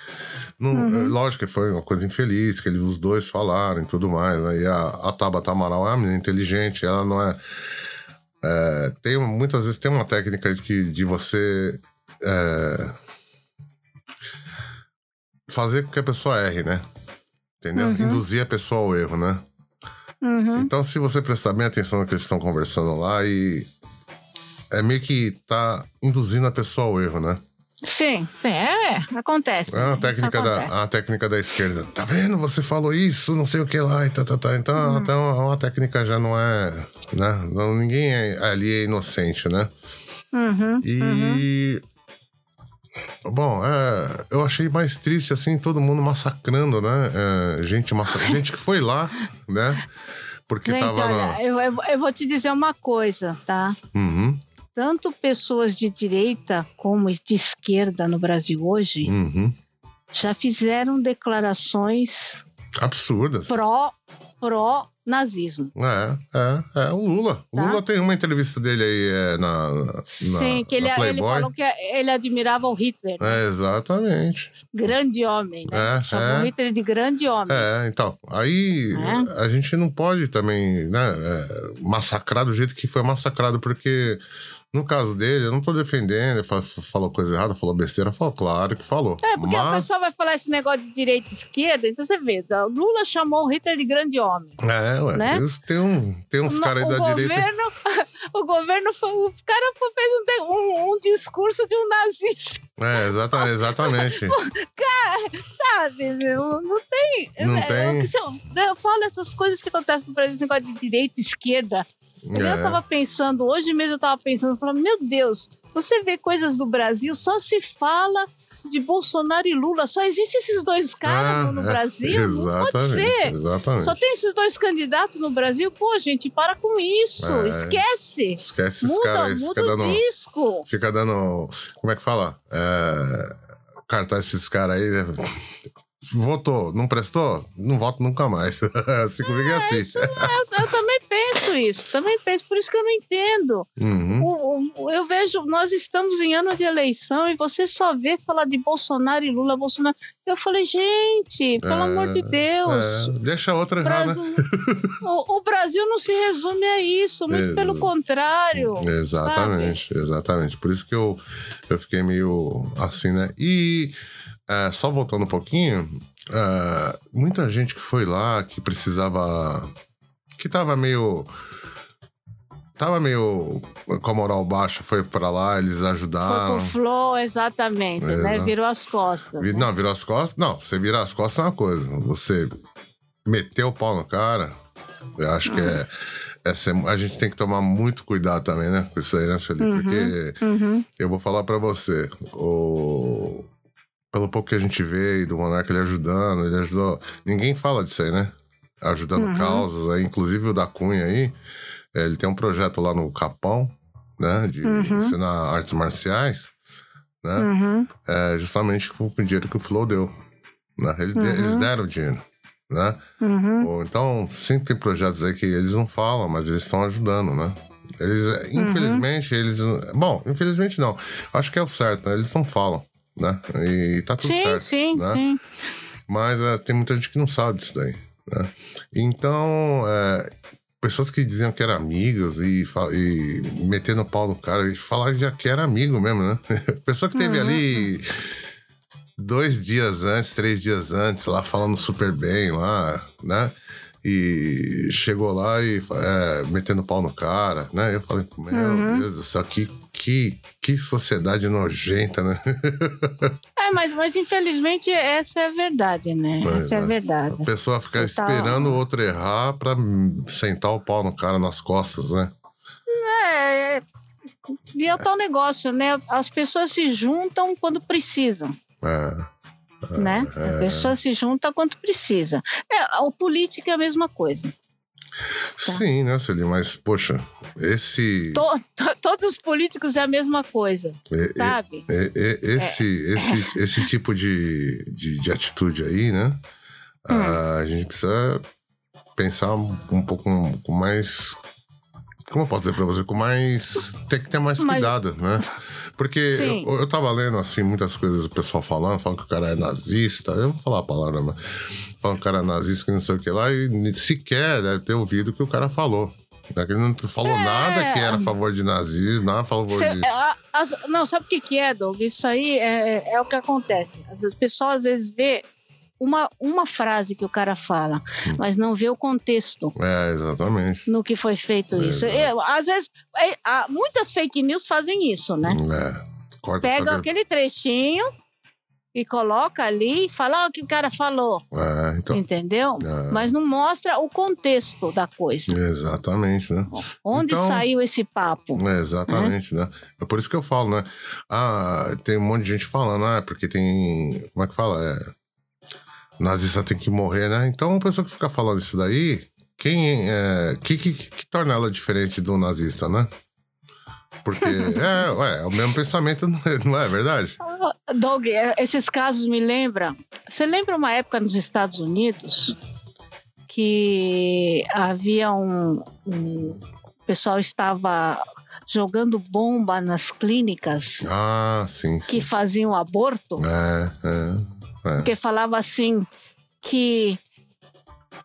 não, Uhum. é, lógico que foi uma coisa infeliz, que eles, os dois falaram e tudo mais, né? E a, a Tabata Amaral é uma menina inteligente, ela não é... é, tem, muitas vezes tem uma técnica de, de você é, fazer com que a pessoa erre, né? Entendeu? Uhum. Induzir a pessoa ao erro, né? Uhum. Então, se você prestar bem atenção no que eles estão conversando lá, e é meio que tá induzindo a pessoa ao erro, né? Sim, sim, é, acontece. É uma técnica, acontece. da, a técnica da esquerda. Tá vendo? Você falou isso, não sei o que lá, e tá, tá, tá. Então, Uhum. até uma, uma técnica já não é. Né? Não, ninguém é- ali é inocente, né? Uhum, uhum. E. Bom, é, eu achei mais triste assim, todo mundo massacrando, né? É, gente, massa... *laughs* gente que foi lá, né? Porque Gente, tava olha, na. eu, eu, eu vou te dizer uma coisa, tá? Uhum, Tanto pessoas de direita como de esquerda no Brasil hoje uhum. já fizeram declarações Absurdas. pró pró nazismo. É, é, é. O Lula. O Tá. Lula tem uma entrevista dele aí é, na, na. Sim, que ele, ele falou que ele admirava o Hitler. É, exatamente. Grande homem, né? É, Chamou é. o Hitler de grande homem. É, então. Aí É. a gente não pode também né, é, massacrar do jeito que foi massacrado, porque No caso dele, eu não tô defendendo, ele falou coisa errada, falou besteira, falou, claro que falou. É, porque mas... o pessoal vai falar esse negócio de direita e esquerda, então você vê, o Lula chamou o Hitler de grande homem. É, ué, né? tem, um, tem uns caras aí da governo, direita. *laughs* O governo, foi, o cara fez um, um, um discurso de um nazista. É, *laughs* exatamente. exatamente. cara, sabe, meu, não tem. Não eu, tem. Eu, eu, falo essas coisas que acontecem no Brasil, negócio de direita e esquerda. É. Eu tava pensando, hoje mesmo eu tava pensando, falando, meu Deus, você vê coisas do Brasil, só se fala de Bolsonaro e Lula. Só existem esses dois caras ah, no, Brasil? Não pode ser. Exatamente. Só tem esses dois candidatos no Brasil? Pô, gente, para com isso. É, esquece. Esquece muda, esses caras. Muda o dando, disco. Fica dando. Como é que fala? É, cartaz pra esses caras aí. Votou, não prestou? Não voto nunca mais. *laughs* assim comigo é, é assim. Isso, eu, eu, também penso isso, também penso, por isso que eu não entendo. Uhum. O, o, eu vejo, nós estamos em ano de eleição e você só vê falar de Bolsonaro e Lula, Bolsonaro. Eu falei, gente, pelo é, amor de Deus. É, deixa outra Brasil, né? o, o, Brasil não se resume a isso, muito pelo contrário. Exatamente, sabe? exatamente. Por isso que eu, eu fiquei meio assim, né? E. É, só voltando um pouquinho, é, muita gente que foi lá, que precisava. que tava meio. Tava meio com a moral baixa, foi para lá, eles ajudaram. Foi pro Flow, exatamente, né? Exato. né? Virou as costas. Né? Não, virou as costas. Não, você virar as costas é uma coisa. Você meter o pau no cara, eu acho que é. Essa, é, a gente tem que tomar muito cuidado também, né? Com isso aí, né, Sueli? Uhum, Porque uhum. eu vou falar para você. O pelo pouco que a gente vê e do Monarca ele ajudando, ele ajudou. Ninguém fala disso aí, né? Ajudando uhum. causas aí, inclusive o da Cunha aí. É, ele tem um projeto lá no Capão, né? De uhum. ensinar artes marciais, né? Uhum. É, justamente com o dinheiro que o Flow deu. Né? Eles, eles uhum. deram dinheiro. Né? Uhum. Ou, então, sim, tem projetos aí que eles não falam, mas eles estão ajudando, né? Eles, Uhum. infelizmente, eles. Bom, infelizmente não. Acho que é o certo, né? Eles não falam né? E tá tudo sim, certo. Sim, né? sim. Mas é, tem muita gente que não sabe disso daí. Né? Então, é, pessoas que diziam que eram amigas e, e metendo pau no cara e falaram já que era amigo mesmo, né? *laughs* Pessoa que teve uhum. ali dois dias antes, três dias antes, lá falando super bem lá, né? E chegou lá e é, metendo pau no cara, né? Eu falei, meu uhum. Deus do céu, que que, que sociedade nojenta, né? *laughs* é, mas, mas infelizmente essa é a verdade, né? Pois essa é. a verdade. A pessoa fica esperando o outro errar pra sentar o pau no cara nas costas, né? É, é, e é o tal negócio, né? As pessoas se juntam quando precisam. É. é né? É. A pessoa se junta quando precisa. É, a política é a mesma coisa. Tá. Sim, né, Celine? Mas, poxa, esse. To, to, todos os políticos é a mesma coisa, é, sabe? É, é, esse, é. esse, *laughs* esse tipo de, de, de, atitude aí, né? Hum. A gente precisa pensar um pouco com mais como eu posso dizer pra você? Com mais. Tem que ter mais Mas... cuidado, né? Porque eu, eu tava lendo, assim, muitas coisas do pessoal falando, falando que o cara é nazista. Eu vou falar a palavra, mas. Falando que o cara é nazista, que não sei o que lá, e sequer deve ter ouvido o que o cara falou. Né? Ele não falou é... nada que era a favor de nazismo, nada a favor Cê, de. É, as, não, sabe o que, que é, Doug? Isso aí é, é o que acontece. As pessoas às vezes vê uma, uma frase que o cara fala, mas não vê o contexto. É, exatamente. No que foi feito é, isso. Às vezes, é, muitas fake news fazem isso, né? É. Corta Pega aquele trechinho e coloca ali e fala o que o cara falou. É, então, Entendeu? É. Mas não mostra o contexto da coisa. Exatamente, né? Onde então, saiu esse papo? É, exatamente, né? É por isso que eu falo, né? Ah, tem um monte de gente falando, ah, porque tem. Como é que fala? É nazista tem que morrer, né? Então, a pessoa que fica falando isso daí, quem é. que, que, que torna ela diferente do nazista, né? Porque *laughs* é, ué, é o mesmo pensamento, não é, é verdade? Doug, é, esses casos me lembram. Você lembra uma época nos Estados Unidos que havia um, um o pessoal estava jogando bomba nas clínicas ah, sim, sim. que faziam aborto? É, é. É. Porque falava assim que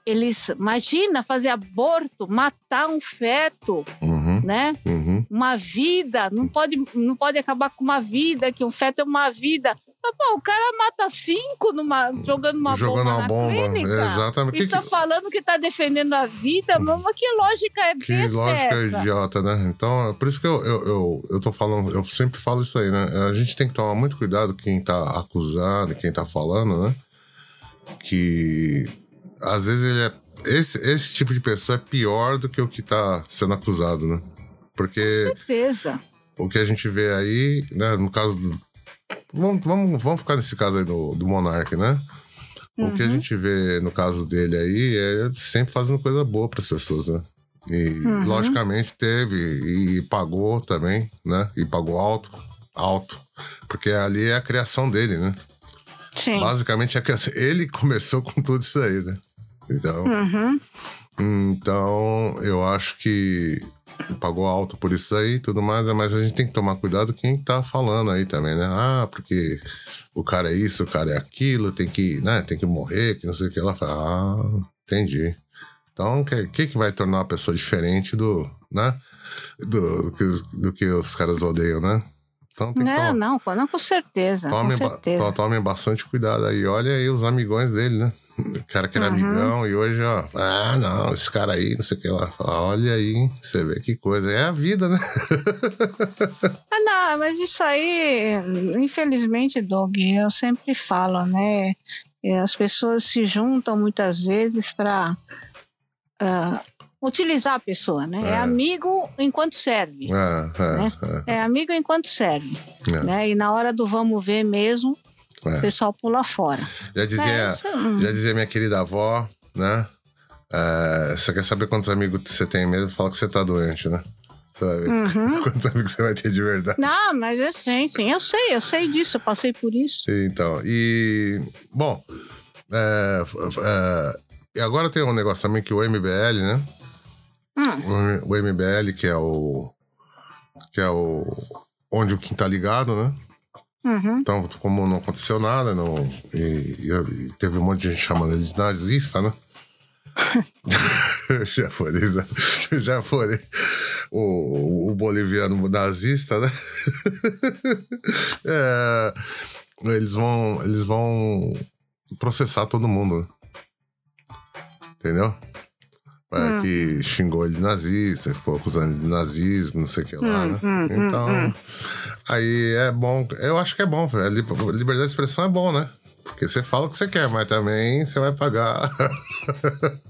eles, imagina fazer aborto, matar um feto, uhum, né? Uhum. uma vida, não pode, não pode acabar com uma vida, que um feto é uma vida. Pô, o cara mata cinco numa, jogando uma Jogando bomba uma na bomba, clínica. exatamente. E Que- tá que- falando que tá defendendo a vida, mas que lógica é Que lógica essa? idiota, né? Então, é por isso que eu, eu, eu, eu tô falando, eu sempre falo isso aí, né? A gente tem que tomar muito cuidado quem tá acusando, quem tá falando, né? Que às vezes ele é. Esse, esse tipo de pessoa é pior do que o que tá sendo acusado, né? Porque Certeza. o que a gente vê aí, né? No caso do. Vamos, vamos, vamos ficar nesse caso aí do, do Monark, né? O que a gente vê no caso dele aí é sempre fazendo coisa boa para as pessoas, né? E logicamente teve e pagou também, né? E pagou alto, alto, porque ali é a criação dele, né? Sim. Basicamente é que ele *laughs* começou com tudo isso aí, né? Então, Uhum. então eu acho que pagou alto por isso aí e tudo mais, mas a gente tem que tomar cuidado quem tá falando aí também, né? Ah, porque o cara é isso, o cara é aquilo, tem que, né, tem que morrer, que não sei o que ela fala. Ah, entendi. Então, o que, que que vai tornar uma pessoa diferente do, né? Do, do, que, os, do que os caras odeiam, né? Então tem que Não, não, não, com certeza. com Tomem, ba- certeza. to- tomem bastante cuidado aí. Olha aí os amigões dele, né? O cara que era Uhum. amigão e hoje, ó. Ah, não, esse cara aí, não sei o que lá. Olha aí, você vê que coisa. É a vida, né? *laughs* Ah, não, mas isso aí, infelizmente, Doug, eu sempre falo, né? É, As pessoas se juntam muitas vezes para utilizar a pessoa, né? É. É. amigo enquanto serve. É, é, É amigo enquanto serve. É. Né? E na hora do vamos ver mesmo, é, o pessoal pula fora. Já dizia, é já dizia minha querida avó, né? É, você quer saber quantos amigos você tem mesmo? Fala que você tá doente, né? Você vai ver Uhum. *laughs* quantos amigos você vai ter de verdade. Não, mas eu sei, sim, eu sei, eu sei disso, eu passei por isso. Então, e. Bom, é, é, agora tem um negócio também que o MBL, né? Hum, O MBL, que é o. Que é o. Onde o Kim tá ligado, né? Uhum. Então, como não aconteceu nada, não, e, e- teve um monte de gente chamando ele de nazista, né? *laughs* já foi, já foi o, o boliviano nazista, né? *laughs* É, eles vão, eles vão processar todo mundo, né? entendeu? É, Hum. Que xingou ele de nazista, ficou acusando ele de nazismo, não sei o que lá, Hum, né? hum, hum, então, hum. aí é bom, eu acho que é bom, velho. Lib- Liberdade de expressão é bom, né? Porque você fala o que você quer, mas também você vai pagar. *laughs*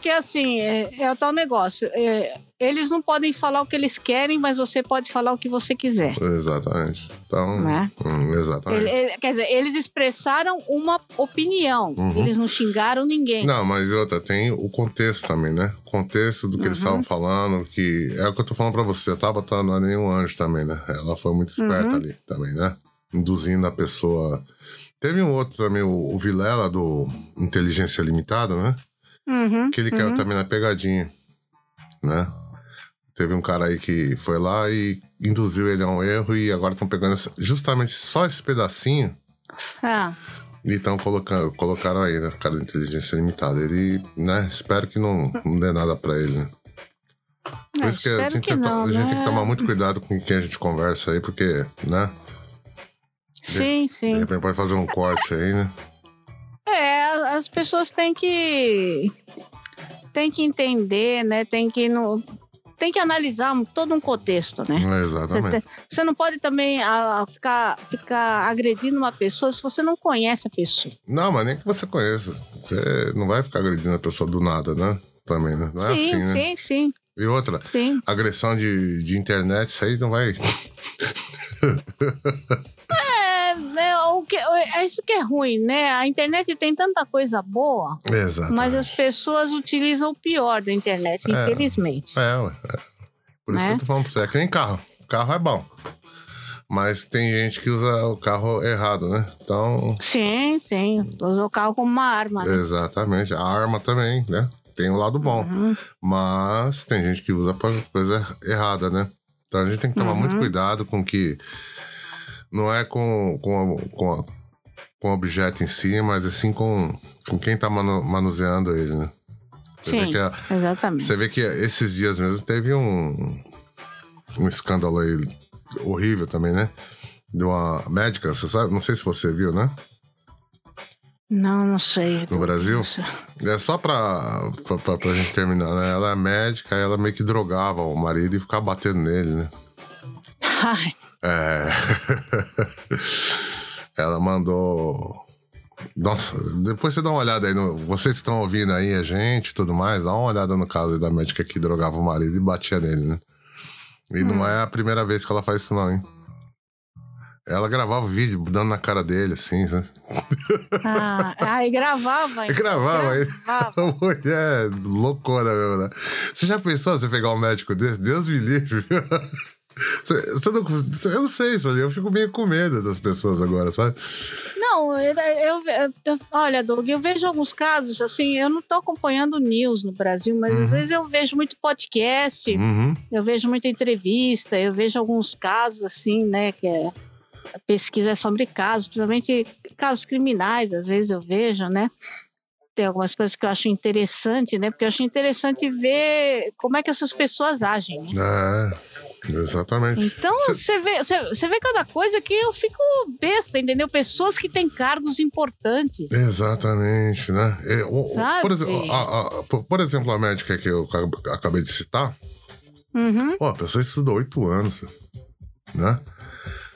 Porque assim, é, é o tal negócio. é, eles não podem falar o que eles querem, mas você pode falar o que você quiser. exatamente. Então, Né? hum, exatamente. Ele- ele- quer dizer, eles expressaram uma opinião. Uhum. Eles não xingaram ninguém. Não, mas outra, tem o contexto também, né? O contexto do que eles Uhum. estavam falando, que é o que eu tô falando pra você. A Tabata não é nenhum anjo também, né? Ela foi muito esperta Uhum. ali também, né? Induzindo a pessoa. Teve um outro também, o, o Vilela, do Inteligência Limitada, né? Uhum, Que ele caiu também na pegadinha, né? Teve um cara aí que foi lá e induziu ele a um erro e agora estão pegando justamente só esse pedacinho Ah, e estão colocando, colocaram aí, né? O cara da inteligência limitada. Ele, né? Espero que não, não dê nada pra ele, né? Por é, isso que a gente, que tem, não, a gente né? tem que tomar muito cuidado com quem a gente conversa aí, porque, né? Sim, De sim. repente pode fazer um corte aí, né? As pessoas têm que têm que entender, né? Tem que no, tem que analisar todo um contexto, né? Você, Exatamente. te- você não pode também ah, ficar, ficar agredindo uma pessoa se você não conhece a pessoa. Não, mas nem que você conheça. Você não vai ficar agredindo a pessoa do nada, né? Também, né? Não é sim, assim, né? sim, sim, E outra, sim. agressão de, de internet, isso aí não vai. *laughs* É, né, o que, é isso que é ruim, né? A internet tem tanta coisa boa, Exato. mas as pessoas utilizam o pior da internet, É. infelizmente. É, ué. é. Por isso Né? que eu tô falando pra você. É que nem carro. Carro é bom. Mas tem gente que usa o carro errado, né? Então, Sim, sim. Usa o carro como uma arma, né? exatamente. A arma também, né? Tem o lado bom. Uhum. Mas tem gente que usa pra coisa errada, né? Então a gente tem que tomar Uhum. muito cuidado com que. Não é com, com, com, a- com o objeto em si, mas assim com, com quem tá manu- manuseando ele, né? Você vê Sim, que a- exatamente. Você vê que esses dias mesmo teve um. um escândalo aí horrível também, né? De uma médica, você sabe? Não sei se você viu, né? Não, não sei. No Brasil? É só pra, pra, pra, pra gente terminar, né? Ela é médica, ela meio que drogava o marido e ficava batendo nele, né? *laughs* Ai, É. *laughs* ela mandou. Nossa, depois você dá uma olhada aí. No... Vocês que estão ouvindo aí a gente e tudo mais, dá uma olhada no caso aí da médica que drogava o marido e batia nele, né? E não é a primeira vez que ela faz isso, não, hein? Ela gravava o vídeo dando na cara dele, assim, sabe? ah, ai, gravava. E gravava aí. *laughs* A mulher loucona mesmo, né? Você já pensou você pegar um médico desse? Deus me livre. Não, eu não sei, eu fico meio com medo das pessoas agora, sabe? Não, eu, eu- eu- olha, Doug, eu vejo alguns casos, assim, eu não tô acompanhando news no Brasil, mas Uhum. às vezes eu vejo muito podcast, Uhum. eu vejo muita entrevista, eu vejo alguns casos, assim, né, que é, a pesquisa é sobre casos, principalmente casos criminais, às vezes eu vejo, né, tem algumas coisas que eu acho interessante, né, porque eu acho interessante ver como é que essas pessoas agem, né? É, exatamente. Então, você vê, vê cada coisa que eu fico besta, entendeu? Pessoas que têm cargos importantes. Exatamente, né? É, o- por, exemplo, a, a- por- exemplo, a médica que eu ac- acabei de citar, Uhum, pô, a pessoa estudou oito anos, né?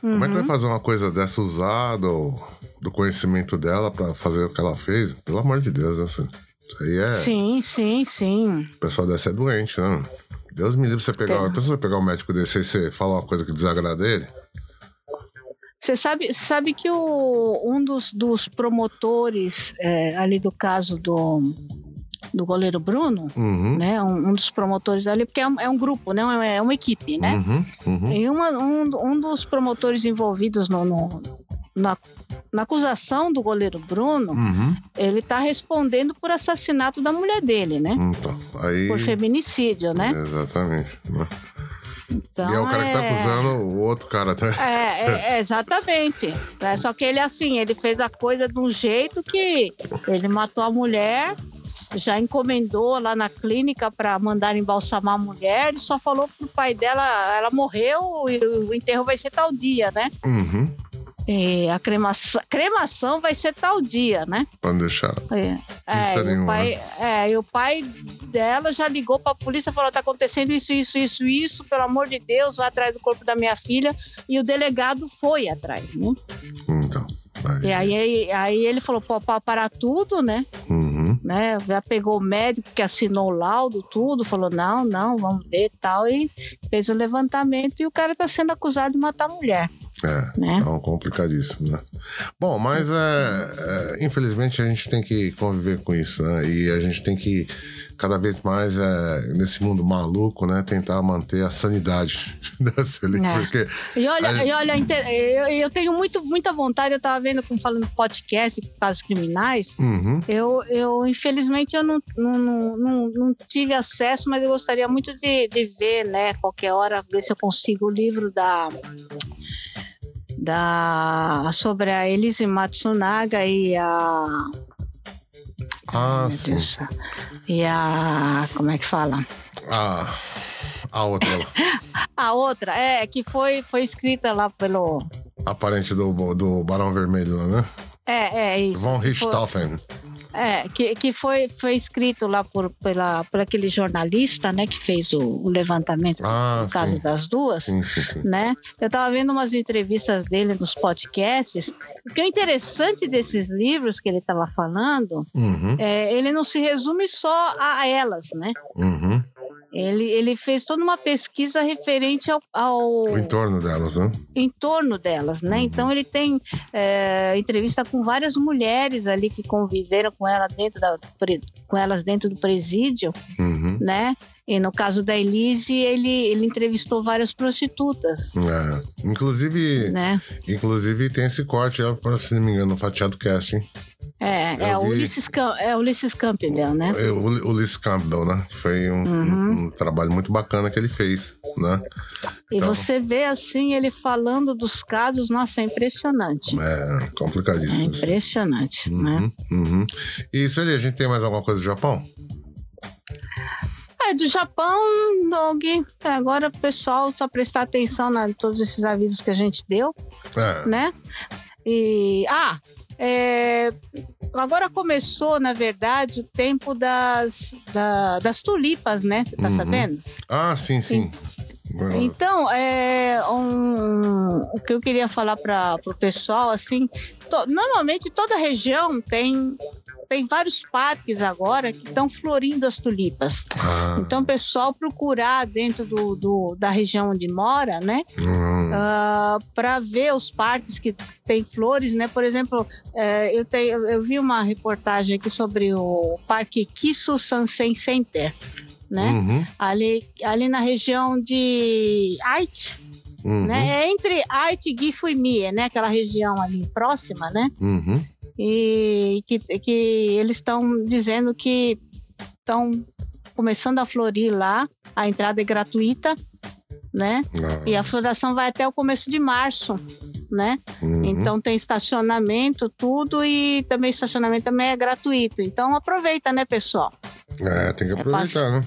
Como é que vai uhum. fazer uma coisa dessa usar do, do conhecimento dela pra fazer o que ela fez? Pelo amor de Deus, né? Isso aí é. Sim, sim, sim. O pessoal desse é doente, né? Deus me livre você pegar. Tem. A pessoa pegar um médico desse e você falar uma coisa que desagrada ele. Você sabe, sabe que o, um dos, dos promotores é, ali do caso do, do goleiro Bruno, Uhum. né? Um, um dos promotores ali, porque é um, é um grupo, né? É uma equipe, né? Uhum. Uhum. E uma- um, um dos promotores envolvidos no, no- na, na acusação do goleiro Bruno, Uhum. ele tá respondendo por assassinato da mulher dele, né? Então, aí. Por feminicídio, né? Exatamente. né? Então, e é o cara que tá é- acusando o outro cara, tá? É, é, é, *laughs* exatamente. É, só que ele, assim, ele fez a coisa de um jeito que ele matou a mulher, já encomendou lá na clínica para mandar embalsamar a mulher, ele só falou pro pai dela, ela morreu e o enterro vai ser tal dia, né? Uhum. E a cremação, cremação vai ser tal dia, né? Pode deixar. É, é, e, o pai, é, e o pai dela já ligou pra polícia e falou: tá acontecendo isso, isso, isso, isso, pelo amor de Deus, vai atrás do corpo da minha filha. E o delegado foi atrás, né? Então. E Aí. aí, aí ele falou: parar tudo, né? Uhum. né? Já pegou o médico que assinou o laudo, tudo, falou: não, não, vamos ver tal. E fez o levantamento e o cara tá sendo acusado de matar a mulher, É. né? Então, complicadíssimo, né? Bom, mas é, é, infelizmente a gente tem que conviver com isso, né? E a gente tem que cada vez mais é, nesse mundo maluco, né? Tentar manter a sanidade *laughs* dessa ali, É. porque E olha, e olha eu, eu tenho muito, muita vontade, eu tava vendo como falando podcast, casos criminais. uhum, Eu, eu infelizmente, eu não, não, não, não, não tive acesso, mas eu gostaria muito de, de ver, né? Qualquer hora, ver se eu consigo o livro da. Da, sobre a Elise Matsunaga e a. ah, Meu sim, Deus. E a. Como é que fala? a, a outra, *laughs* A outra, é, que foi, foi escrita lá pelo. a parente do, do Barão Vermelho, né? É, é isso. Von que foi- Richthofen. É, que, que foi, foi escrito lá por, pela, por aquele jornalista, né, que fez o, o levantamento Ah, no caso das duas, Sim, sim, sim. né? Eu tava vendo umas entrevistas dele nos podcasts. O que é interessante desses livros que ele tava falando, Uhum, é, ele não se resume só a elas, né? uhum. Ele, ele fez toda uma pesquisa referente ao, ao O entorno delas, né? em torno delas, né? Então ele tem é, entrevista com várias mulheres ali que conviveram com ela dentro da com elas dentro do presídio, Uhum. né? E no caso da Elise, ele, ele entrevistou várias prostitutas, É. Inclusive, né? inclusive tem esse corte, se não me engano, no Fatiado Cast, hein? É, Eu é, o vi. Ulisses, Cam- é Ulisses Campbell, né? É, Ulisses Campbell, né? Que foi um, Uhum. um- um trabalho muito bacana que ele fez, né? E Então- você vê assim ele falando dos casos, nossa, é impressionante. É É complicadíssimo. isso. impressionante, né? Uhum, uhum. E isso ali, a gente tem mais alguma coisa do Japão? É, do Japão, Dog. Agora o pessoal só prestar atenção em todos esses avisos que a gente deu, É. né? E. Ah! É, agora começou, na verdade, o tempo das, da- das tulipas, né? Você tá Uhum. sabendo? Ah, sim, sim. Então, é um, o que eu queria falar para o pessoal, assim, to- normalmente toda região tem, tem vários parques agora que estão florindo as tulipas. Ah, Então, o pessoal procurar dentro do, do- da região onde mora, né, hum, para ver os parques que tem flores, né? Por exemplo, é, eu, tenho, eu vi uma reportagem aqui sobre o Parque Kisu Sansen Center, né? uhum, Ali, ali na região de Aichi, uhum, né? É entre Aichi, Gifu e Mie, né? Aquela região ali próxima, né? uhum. E que, que eles estão dizendo que estão começando a florir lá. A entrada é gratuita, né? Ah, E a floração vai até o começo de março, né? uhum. Então tem estacionamento, tudo e também estacionamento também é gratuito. Então aproveita, né, pessoal? É, tem que aproveitar, né?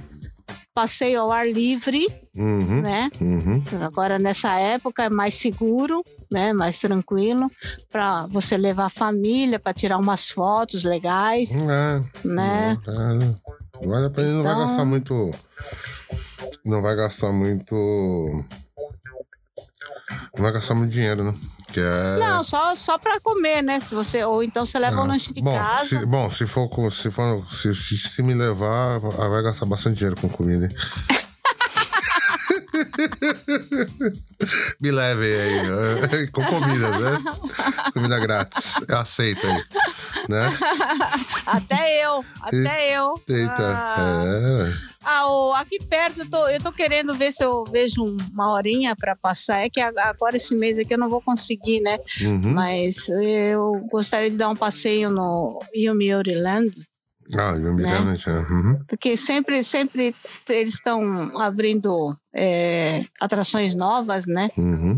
Passeio ao ar livre, Uhum, né? uhum. Agora nessa época é mais seguro, né? Mais tranquilo para você levar a família para tirar umas fotos legais, É, né? é, Vale a pena, não vai Então- gastar muito. Não vai gastar muito. Não vai gastar muito dinheiro, né? Que é. Não, só só para comer, né? Se você ou então você leva um Ah, lanche de bom, casa. Se, bom, se for, com- se, for se, se, se me levar, vai gastar bastante dinheiro com comida. *laughs* *laughs* me leve aí, eh, com comida, né? Comida grátis. Eu aceito aí. Né? Até eu, até eu. Eita. Ah, É. Ah, o- aqui perto, eu tô, eu tô querendo ver se eu vejo um- uma horinha para passar. É que agora esse mês aqui eu não vou conseguir, né? Uhum. Mas eu gostaria de dar um passeio no Yomiuri Land, Ah, eu me Né? já. Uhum. porque sempre, sempre eles estão abrindo é, atrações novas, né? Uhum.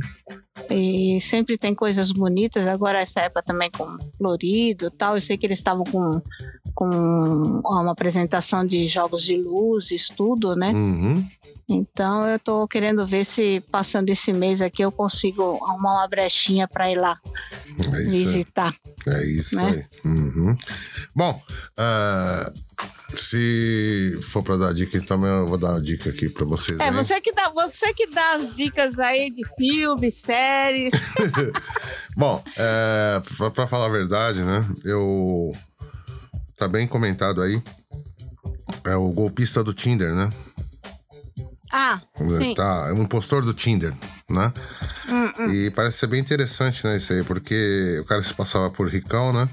E sempre tem coisas bonitas. Agora essa época também com florido e tal. Eu sei que eles estavam com, com uma apresentação de jogos de luzes, tudo, né? Uhum. Então eu tô querendo ver se passando esse mês aqui eu consigo arrumar uma brechinha para ir lá É visitar. É isso né? aí. Uhum. Bom, ah, se for pra dar dica, então eu vou dar uma dica aqui pra vocês. É, aí. você que dá, você que dá as dicas aí de filmes, séries. *laughs* Bom, é, pra, pra falar a verdade, né? Eu. Tá bem comentado aí. É o golpista do Tinder, né? Ah, sim. Tá, é um impostor do Tinder, né? Hum, hum. E parece ser bem interessante, né? Isso aí, porque o cara se passava por ricão, né?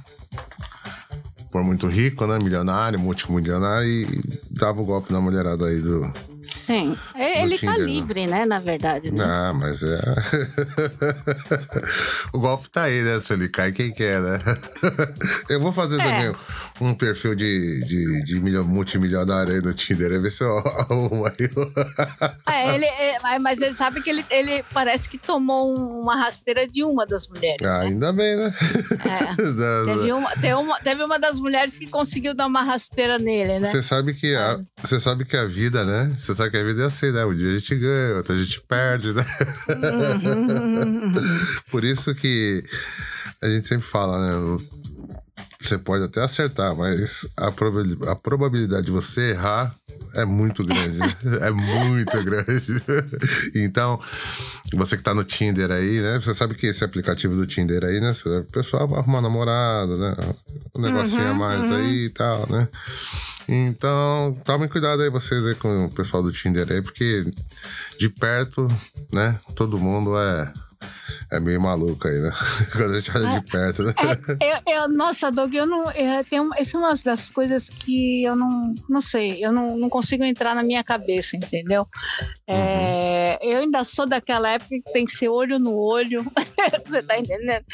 Por muito rico, né? Milionário, multimilionário e dava o golpe na mulherada aí do. Sim. Ele tá Tinder, né? livre, né? Na verdade. Né? Ah, mas é. *laughs* o golpe tá aí, né, Sueli? Cai quem quer, né? *laughs* Eu vou fazer É. também um perfil de, de, de milho- multimilionário aí no Tinder, aí ver se eu arrumo aí. *laughs* É, ele, é, mas ele sabe que ele, ele parece que tomou um- uma rasteira de uma das mulheres. Ah, ainda bem, né? É. Teve uma, teve, uma, teve uma das mulheres que conseguiu dar uma rasteira nele, né? Você sabe que a, você sabe que a vida, né? Você sabe que a vida é assim, né? Um dia a gente ganha, outro a gente perde, né? Uhum. Por isso que a gente sempre fala, né? Você pode até acertar, mas a probabilidade de você errar é muito grande. né? é muito grande. então, você que tá no Tinder aí, né? Você sabe que esse aplicativo do Tinder aí, né? O pessoal vai arrumar namorado, né? Um negocinho a Uhum, mais uhum. aí e tal, né? Então, tomem cuidado aí vocês aí com o pessoal do Tinder aí, porque de perto, né? Todo mundo é, é meio maluco aí, né? *laughs* Quando a gente olha de perto, né? Eu, eu- nossa, Doug, eu não. Eu tenho, essa é uma das coisas que eu não. Não sei, eu não, não consigo entrar na minha cabeça, entendeu? É, eu ainda sou daquela época que tem que ser olho no olho. *laughs* Você tá entendendo?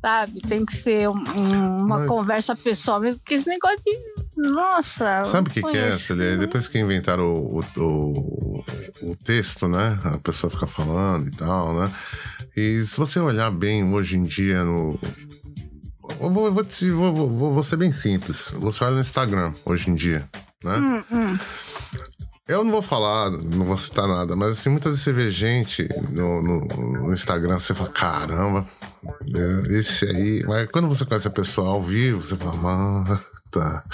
Sabe? Tem que ser um- um- uma Mas- conversa pessoal mesmo, porque esse negócio de. Nossa. Sabe o que, que é, Celia? Depois que inventaram o, o, o, o texto, né? A pessoa fica falando e tal, né? E se você olhar bem hoje em dia no. Eu vou, eu vou, te- vou, vou- vou- ser bem simples. Você olha no Instagram hoje em dia, né? Hum, hum. Eu não vou falar, não vou citar nada, mas assim, muitas vezes você vê gente no, no, no Instagram, você fala, caramba, é, esse aí. Mas quando você conhece a pessoa ao vivo, você fala, ah, tá.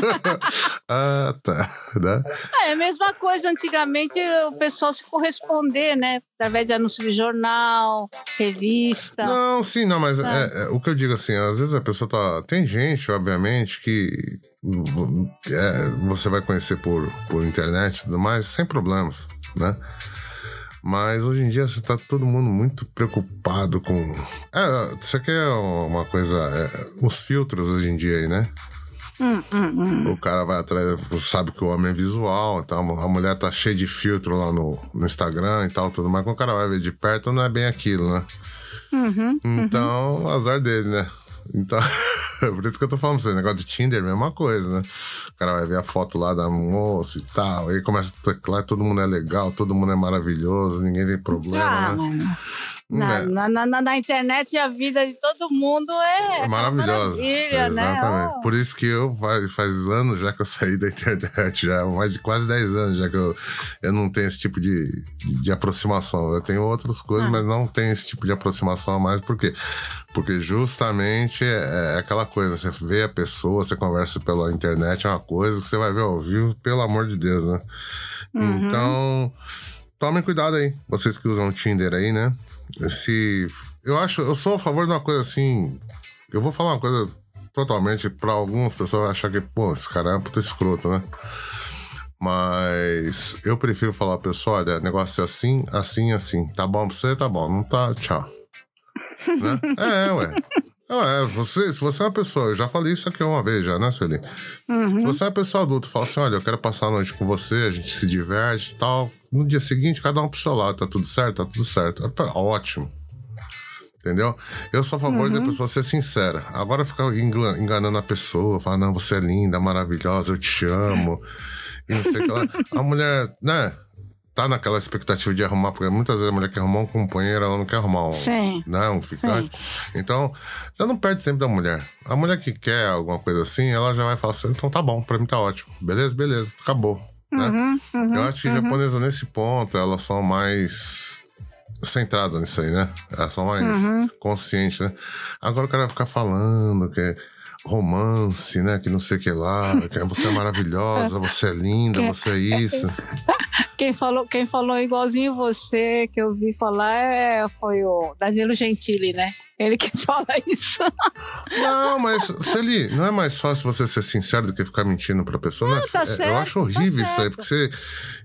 *laughs* ah, tá. Né? É a mesma coisa, antigamente o pessoal se corresponder, né? Através de anúncio de jornal, revista. Não, sim, não, mas tá. é, é, o que eu digo assim, às vezes a pessoa tá. Tem gente, obviamente, que é, você vai conhecer por, por internet e tudo mais, sem problemas, né? Mas hoje em dia você tá todo mundo muito preocupado com. É, isso aqui é uma coisa. É, os filtros hoje em dia aí, né? Hum, hum, hum. O cara vai atrás, sabe que o homem é visual, então a mulher tá cheia de filtro lá no, no Instagram e tal, tudo mais. Quando o cara vai ver de perto, não é bem aquilo, né? Uhum, uhum. então, uhum. azar dele, né? Então, *laughs* por isso que eu tô falando pra você, negócio de Tinder, mesma coisa, né? O cara vai ver a foto lá da moça e tal, aí começa a teclar, todo mundo é legal, todo mundo é maravilhoso, ninguém tem problema, ah, né? Na, é. na, na, na, internet a vida de todo mundo é, é maravilhosa. Né? Exatamente. Né? Por isso que eu faz, faz anos já que eu *laughs* saí da internet, já mais de quase 10 anos já que eu, eu não tenho esse tipo de, de aproximação. Eu tenho outras coisas, ah. mas não tenho esse tipo de aproximação mais. Por quê? Porque justamente é, é aquela coisa, você vê a pessoa, você conversa pela internet, é uma coisa, você vai ver ao vivo, pelo amor de Deus, né? Uhum. Então, tomem cuidado aí, vocês que usam o Tinder aí, né? Esse. Eu acho, eu sou a favor de uma coisa assim. Eu vou falar uma coisa totalmente para algumas pessoas achar que, pô, esse cara é um puta escroto, né? Mas eu prefiro falar, pessoal, olha, negócio é assim, assim, assim. Tá bom pra você? Tá bom. Não tá? Tchau. *laughs* né? É, ué. Não, é, você, se você é uma pessoa, eu já falei isso aqui uma vez já, né, Sueli? Uhum. Se você é uma pessoa adulta, fala assim, olha, eu quero passar a noite com você, a gente se diverte e tal. No dia seguinte, cada um pro seu lado, tá tudo certo? Tá tudo certo. Ótimo. Entendeu? Eu sou a favor uhum. da pessoa ser sincera. Agora ficar enganando a pessoa, falar, não, você é linda, maravilhosa, eu te amo. E não sei o que lá. A mulher, né? tá naquela expectativa de arrumar, porque muitas vezes a mulher quer arrumar um companheiro, ela não quer arrumar um, Sim. Né, um ficante. Sim. Então, já não perde tempo da mulher. A mulher que quer alguma coisa assim, ela já vai falar assim, então tá bom, pra mim tá ótimo. Beleza, beleza, acabou. Né? Uhum, uhum, Eu acho que uhum. japonesa nesse ponto, elas são mais centradas nisso aí, né? Elas são mais uhum. conscientes, né? Agora o cara vai ficar falando que romance, né? Que não sei o que lá, que você é maravilhosa, *laughs* você é linda, você é isso. *laughs* Quem falou, quem falou igualzinho você, que eu vi falar, é, foi o Danilo Gentili, né? Ele que *laughs* fala isso. Não, mas, Celi, não é mais fácil você ser sincero do que ficar mentindo pra pessoa? Não, né? tá certo, eu acho horrível tá isso aí, porque você,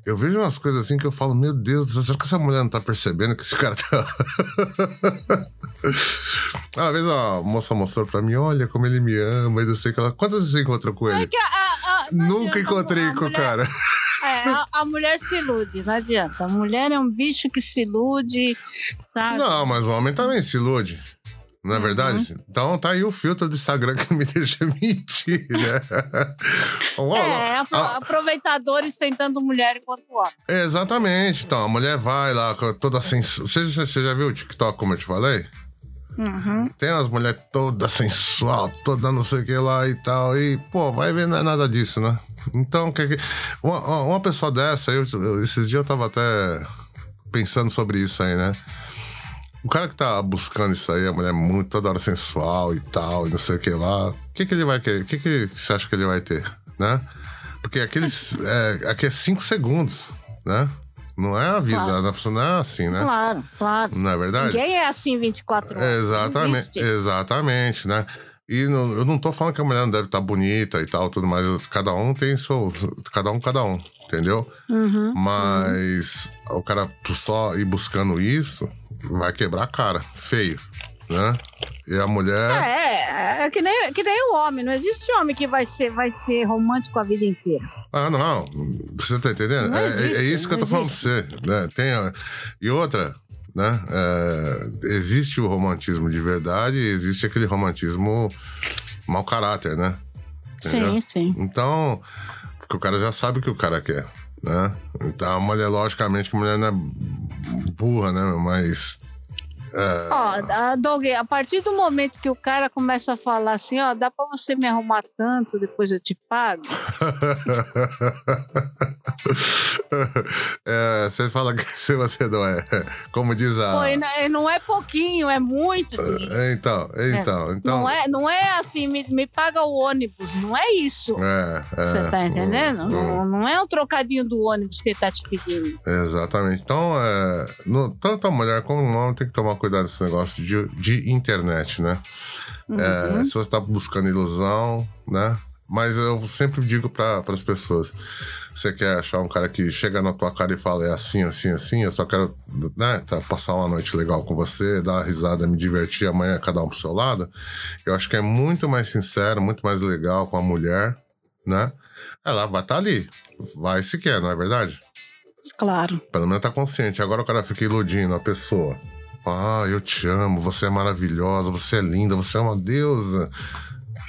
eu vejo umas coisas assim que eu falo, meu Deus, será que essa mulher não tá percebendo que esse cara tá. *laughs* Uma vez a moça mostrou pra mim, olha como ele me ama, e não sei o que ela. Quantas vezes você encontrou com ele? É que a, a, Nunca encontrei com o cara. *laughs* É, a, a, mulher se ilude, não adianta. A mulher é um bicho que se ilude, sabe? Não, mas o homem também se ilude. Não é uhum. verdade? Então tá aí o filtro do Instagram que me *laughs* deixa mentir, né? é, aproveitadores tentando mulher enquanto homem. Exatamente. Então, a mulher vai lá toda sensual. Você, você já viu o TikTok, como eu te falei? Uhum. Tem umas mulheres toda sensual, toda não sei o que lá e tal. E, pô, vai ver, não é nada disso, né? Então, que, que, uma, uma pessoa dessa, eu, esses dias eu tava até pensando sobre isso aí, né? O cara que tá buscando isso aí, a mulher muito toda hora sensual e tal, e não sei o que lá, o que, que ele vai querer? O que, que você acha que ele vai ter, né? Porque aqueles. *laughs* É, aqui é cinco segundos, né? Não é a vida, claro. a pessoa não é assim, né? Claro, claro. Não é verdade? Ninguém é assim 24 horas. Exatamente, exatamente, né? E não, eu não tô falando que a mulher não deve estar tá bonita e tal, tudo mais. Cada um tem seu. Cada um, cada um, entendeu? Uhum, Mas uhum. o cara só ir buscando isso vai quebrar a cara, feio, né? E a mulher. É, é, é que, nem, que nem o homem. Não existe homem que vai ser, vai ser romântico a vida inteira. Ah, não. Você tá entendendo? É, existe, é, é, isso que eu tô falando pra você. Né? Tem, e outra, né? É, existe o romantismo de verdade e existe aquele romantismo mau caráter, né? Entendeu? Sim, sim. Então, porque o cara já sabe o que o cara quer, né? Então, a mulher, logicamente, que a mulher não é burra, né? Mas É... Ó, Doug, a partir do momento que o cara começa a falar assim, ó, dá pra você me arrumar tanto, depois eu te pago. *laughs* é, você fala que *laughs* se você não é, como diz a. Pô, não é pouquinho, é muito dinheiro. Então, então, é. então. Não é, não é assim, me, me paga o ônibus, não é isso. É, é. Você tá entendendo? Não, não é um trocadinho do ônibus que ele tá te pedindo. Exatamente. Então, é, no, tanto a mulher como o homem tem que tomar cuidado nesse negócio de, de internet, né? É, uhum. É, se você tá buscando ilusão, né? Mas eu sempre digo para as pessoas: você quer achar um cara que chega na tua cara e fala é assim, assim, assim, eu só quero né, tá, passar uma noite legal com você, dar uma risada, me divertir amanhã, cada um pro seu lado. Eu acho que é muito mais sincero, muito mais legal com a mulher, né? Ela vai estar tá ali, vai se quer, não é verdade? Claro. Pelo menos tá consciente. Agora o cara fica iludindo a pessoa. Ah, eu te amo, você é maravilhosa, você é linda, você é uma deusa.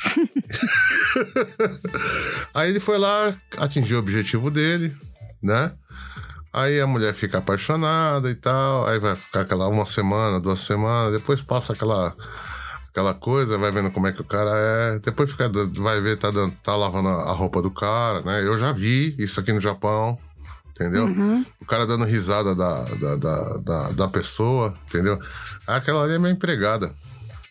*laughs* Aí ele foi lá, atingiu o objetivo dele, né? Aí a mulher fica apaixonada e tal, aí vai ficar aquela uma semana, duas semanas, depois passa aquela aquela coisa, vai vendo como é que o cara é, depois fica, vai ver, tá, tá lavando a roupa do cara, né? Eu já vi isso aqui no Japão, entendeu? Uhum. O cara dando risada da, da, da, da, da pessoa, entendeu? Aquela ali é minha empregada.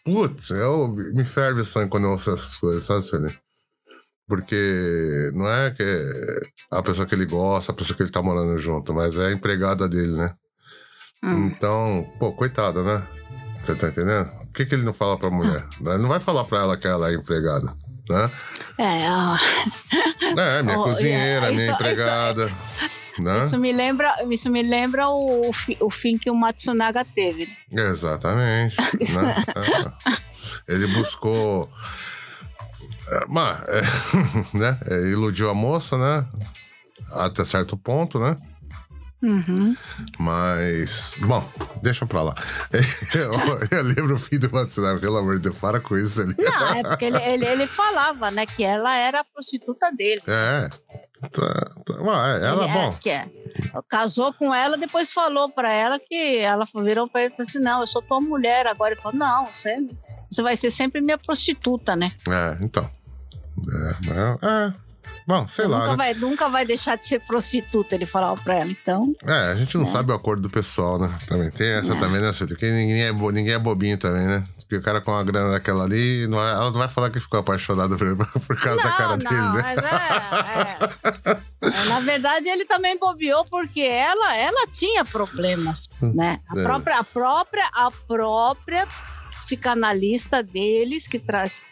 Putz, eu, me ferve o sangue quando eu ouço essas coisas, sabe, Sueli? Porque não é que é a pessoa que ele gosta, a pessoa que ele tá morando junto, mas é a empregada dele, né? Hum. Então, pô, coitada, né? Você tá entendendo? O que, que ele não fala pra mulher? Hum. Ele não vai falar pra ela que ela é empregada, né? É, ó. É, minha oh, cozinheira, minha empregada. Isso... Né? Isso me lembra, isso me lembra o, o fim que o Matsunaga teve. Exatamente. *laughs* né? é. Ele buscou. É, mas, é, *laughs* né? É, iludiu a moça, né? Até certo ponto, né? Uhum. Mas, bom, deixa pra lá. *laughs* Eu, eu lembro o fim do Matsunaga, pelo amor de Deus, para com isso ali. Não, é porque ele, ele, ele falava, né, que ela era a prostituta dele. É. Tá, tá. Ué, ela, é, bom. Que é. Casou com ela, depois falou pra ela que ela virou pra ele e falou assim: Não, eu sou tua mulher agora. Ele falou: Não, você, você vai ser sempre minha prostituta, né? É, então. É, é, Bom, sei nunca lá. Né? Vai, nunca vai deixar de ser prostituta, ele falava pra ela, então. É, a gente não é. sabe o acordo do pessoal, né? Também tem essa é. também, né, Cílio? Porque ninguém é, ninguém é bobinho também, né? Porque o cara com a grana daquela ali, não é, ela não vai falar que ficou apaixonada por, *laughs* por causa não, da cara não, dele, né? Mas é, é. Na verdade, ele também bobeou porque ela, ela tinha problemas, né? A é. própria, a própria, a própria psicanalista deles, que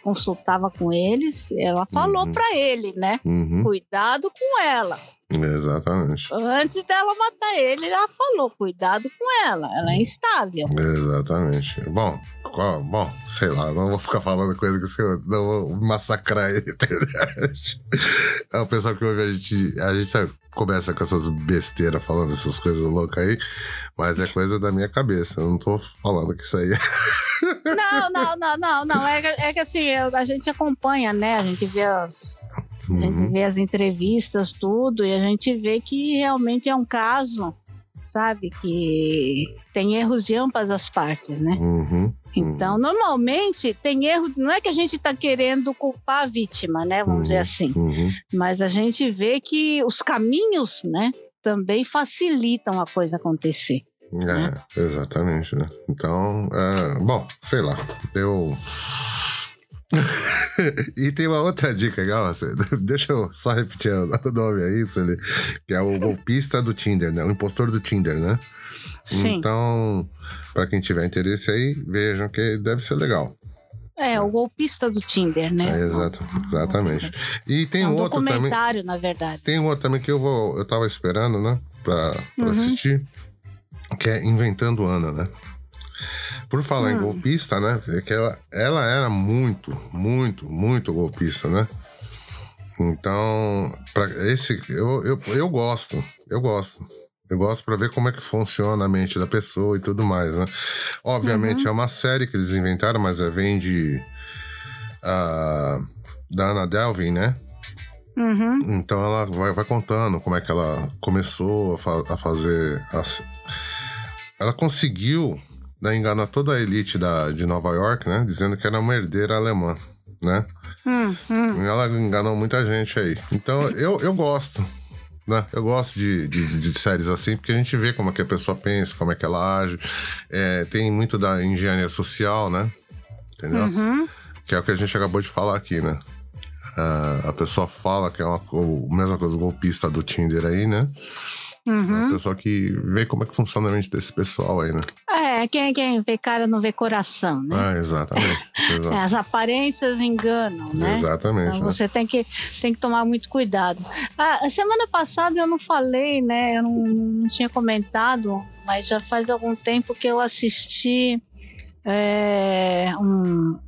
consultava com eles, ela falou uhum. para ele, né? Uhum. Cuidado com ela. Exatamente. Antes dela matar ele, ela falou: cuidado com ela, ela é instável. Exatamente. Bom, qual, bom, sei lá, não vou ficar falando coisa que eu não vou massacrar a *laughs* internet. É o pessoal que ouve a gente, a gente começa com essas besteiras falando essas coisas loucas aí, mas é coisa da minha cabeça. Eu não tô falando que isso aí é. *laughs* Não, não, não, não, não. É, é que assim, a gente acompanha, né? A gente vê as Uhum. A gente uhum. vê as entrevistas, tudo, e a gente vê que realmente é um caso, sabe, que tem erros de ambas as partes, né? Uhum. Então, normalmente tem erro, não é que a gente está querendo culpar a vítima, né? Vamos dizer uhum. assim. Uhum. Mas a gente vê que os caminhos, né, também facilitam a coisa acontecer. É, né? exatamente, né? Então, é, bom, sei lá, eu *laughs* e tem uma outra dica legal, *laughs* deixa eu só repetir o nome aí, Sueli, que é o golpista do Tinder, né? O impostor do Tinder, né? Sim. Então, para quem tiver interesse aí, vejam que deve ser legal. É, o golpista do Tinder, né? É, exato, exatamente. E tem é um outro também. na verdade. Tem um outro também que eu vou, eu tava esperando, né, pra, pra uhum. assistir, que é Inventando Ana, né? Por falar hum. em golpista, né? É que ela, ela era muito, muito, muito golpista, né? Então, para esse eu, eu, eu gosto, eu gosto. Eu gosto para ver como é que funciona a mente da pessoa e tudo mais, né? Obviamente uhum. é uma série que eles inventaram, mas é, vem de uh, da Ana Delvin, né? Uhum. Então ela vai, vai, contando como é que ela começou a, fa a fazer. Ela conseguiu né, enganou toda a elite da, de Nova York, né? Dizendo que era uma herdeira alemã, né? Hum, hum. Ela enganou muita gente aí. Então, eu, eu gosto. Né? Eu gosto de, de, de, séries assim, porque a gente vê como é que a pessoa pensa, como é que ela age. É, tem muito da engenharia social, né? Entendeu? Uhum. Que é o que a gente acabou de falar aqui, né? Uh, a pessoa fala que é uma a mesma coisa, o golpista do Tinder aí, né? Uhum. É o pessoal que vê como é que funciona a mente desse pessoal aí, né? É, quem, quem vê cara não vê coração, né? Ah, exatamente. *laughs* É, as aparências enganam, né? Exatamente. Então né? você tem que, tem que tomar muito cuidado. Ah, a semana passada eu não falei, né? Eu não, não tinha comentado, mas já faz algum tempo que eu assisti é, um.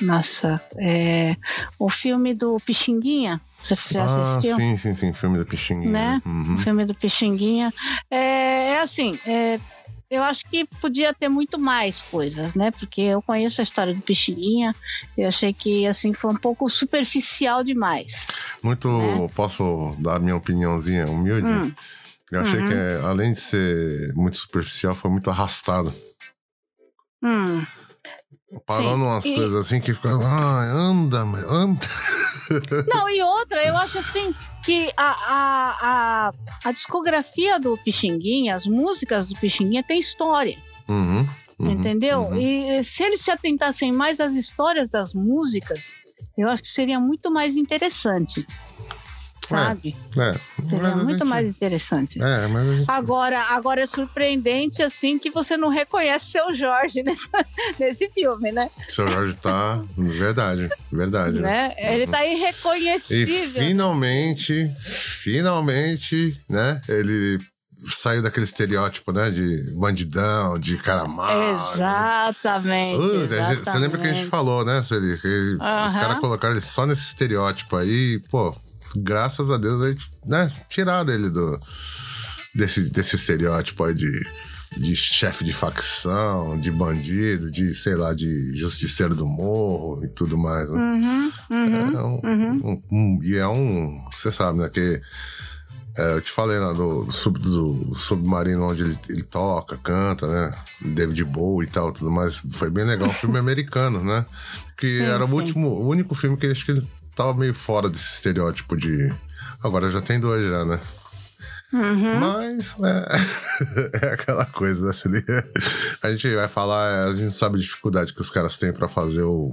Nossa, é, o filme do Pixinguinha. Você já assistiu? Ah, sim, sim, sim, filme do Pixinguinha. Né? Uhum. O filme do Pixinguinha. É, é assim, é, eu acho que podia ter muito mais coisas, né? Porque eu conheço a história do Pixinguinha, eu achei que assim foi um pouco superficial demais. Muito, Né? posso dar minha opiniãozinha humilde? Hum. Eu achei Uhum. que, além de ser muito superficial, foi muito arrastado. Hum. Falando umas E- coisas assim que ficam. Ah, anda, anda. *laughs* Não, e outra, eu acho assim que a, a, a, a discografia do Pixinguinha, as músicas do Pixinguinha tem história. Uhum, uhum, entendeu? uhum. E se eles se atentassem mais às histórias das músicas, eu acho que seria muito mais interessante. Sabe? É, a muito gente- mais interessante. É, mas gente. Agora, agora é surpreendente assim que você não reconhece seu Jorge *laughs* nesse, nesse filme, né? Seu Jorge tá. Verdade, verdade. né? Ele tá E irreconhecível. finalmente, finalmente, né? Ele saiu daquele estereótipo, né? De bandidão, de cara mau. Exatamente, Uh, a gente- Você exatamente. lembra que a gente falou, né, Sueli? Que Os caras colocaram ele só nesse estereótipo aí, pô, graças a Deus, aí, né, tiraram ele do, desse, desse estereótipo aí de, de chefe de facção, de bandido, de, sei lá, de justiceiro do morro e tudo mais. Né? Uhum, uhum. É um- uhum. um- um- e é um. Você sabe, né? Que é, eu te falei lá do, sub- do submarino onde ele, ele toca, canta, né? David Bowie e tal, tudo mais. Foi bem legal. Um filme *laughs* americano, né? Que Sim, era o sim. último, o único filme que acho que ele tava meio fora desse estereótipo de. Agora já tem dois já, né? Uhum. Mas é, *laughs* é aquela coisa, né? A gente vai falar, a gente sabe a dificuldade que os caras têm pra fazer o.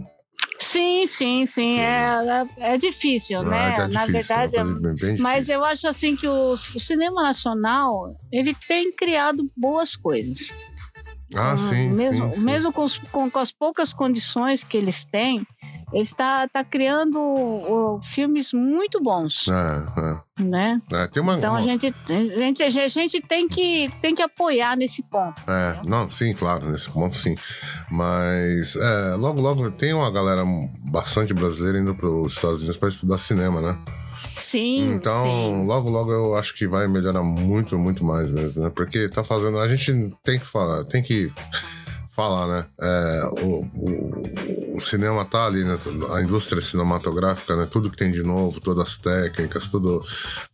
Sim, sim, sim. É, é, é difícil, né? Ah, tá Na difícil, verdade, é bem, bem Mas eu acho assim que o, o cinema nacional ele tem criado boas coisas. Ah, Hum, sim, mesmo, sim, sim. mesmo com, com- com as poucas condições que eles têm, ele está tá criando ó, filmes muito bons, É, né? é. É, tem uma, Então uma- a gente, a gente, a gente tem, que, tem que apoiar nesse ponto. É, não, sim, claro, nesse ponto sim. Mas é, logo, logo tem uma galera bastante brasileira indo para os Estados Unidos para estudar cinema, né? Sim. Então, sim. logo, logo eu acho que vai melhorar muito, muito mais mesmo, né? Porque tá fazendo. A gente tem que falar, tem que falar, né? É, o, o, o cinema tá ali, né? A indústria cinematográfica, né? Tudo que tem de novo, todas as técnicas, tudo,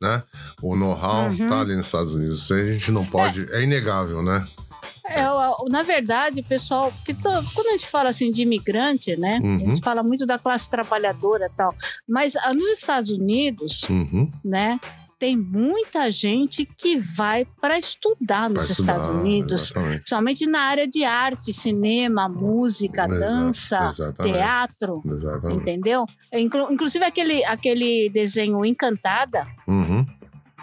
né? O know-how Uhum. tá ali nos Estados Unidos. Isso aí a gente não pode. É, inegável, né? É, na verdade, pessoal, quando a gente fala assim de imigrante, né? A Uhum. gente fala muito da classe trabalhadora e tal. Mas ah, nos Estados Unidos, Uhum. né? Tem muita gente que vai para estudar nos estudar, Estados Unidos, Exatamente. principalmente na área de arte, cinema, música, Exa- dança, exatamente. teatro, Exatamente. entendeu? Inclu- inclusive aquele, aquele desenho Encantada, Uhum.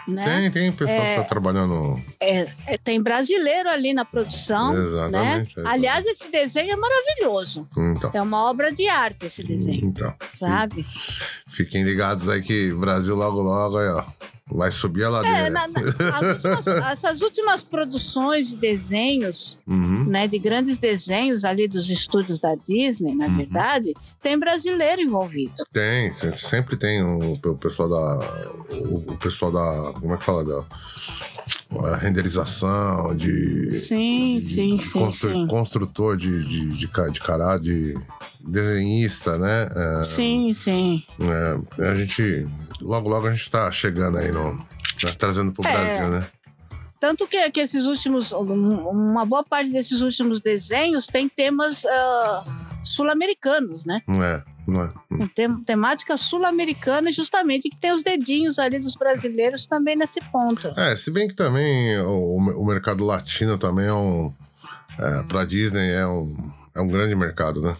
né? Tem, tem pessoal É. que tá trabalhando. É, é, tem brasileiro ali na produção, né? Exatamente. exatamente. Aliás, esse desenho é maravilhoso. Então. É uma obra de arte esse desenho, Então. sabe? Fiquem ligados aí que Brasil logo, logo aí, ó. Vai subir a ladeira. É, na- na- as últimas- *laughs* essas últimas produções de desenhos, Uhum. né, de grandes desenhos ali dos estúdios da Disney, na Uhum. verdade, tem brasileiro envolvido. Tem, se- sempre tem o, o pessoal da. O, o pessoal da. Como é que fala? Da a renderização, de. Sim, de- sim, de sim, constru- sim. Construtor de, de, de, de cará, de desenhista, né? É, Sim, sim. é, a gente. Logo, logo a gente tá chegando aí no. né, trazendo pro É. Brasil, né? tanto que, que esses últimos, uma boa parte desses últimos desenhos tem temas uh, sul-americanos, né? É, não é. Tem, temática sul-americana, justamente que tem os dedinhos ali dos brasileiros também nesse ponto. É, se bem que também o, o mercado latino também é um. É, pra Disney é um, é um grande mercado, né?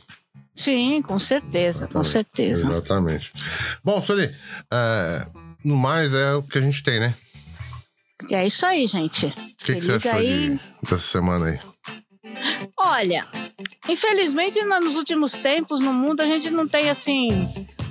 Sim, com certeza, Exatamente. com certeza. Exatamente. Bom, Sueli, é, no mais é o que a gente tem, né? É isso aí, gente. O que, que, você achou aí... de, dessa semana aí? Olha, infelizmente nos últimos tempos no mundo a gente não tem assim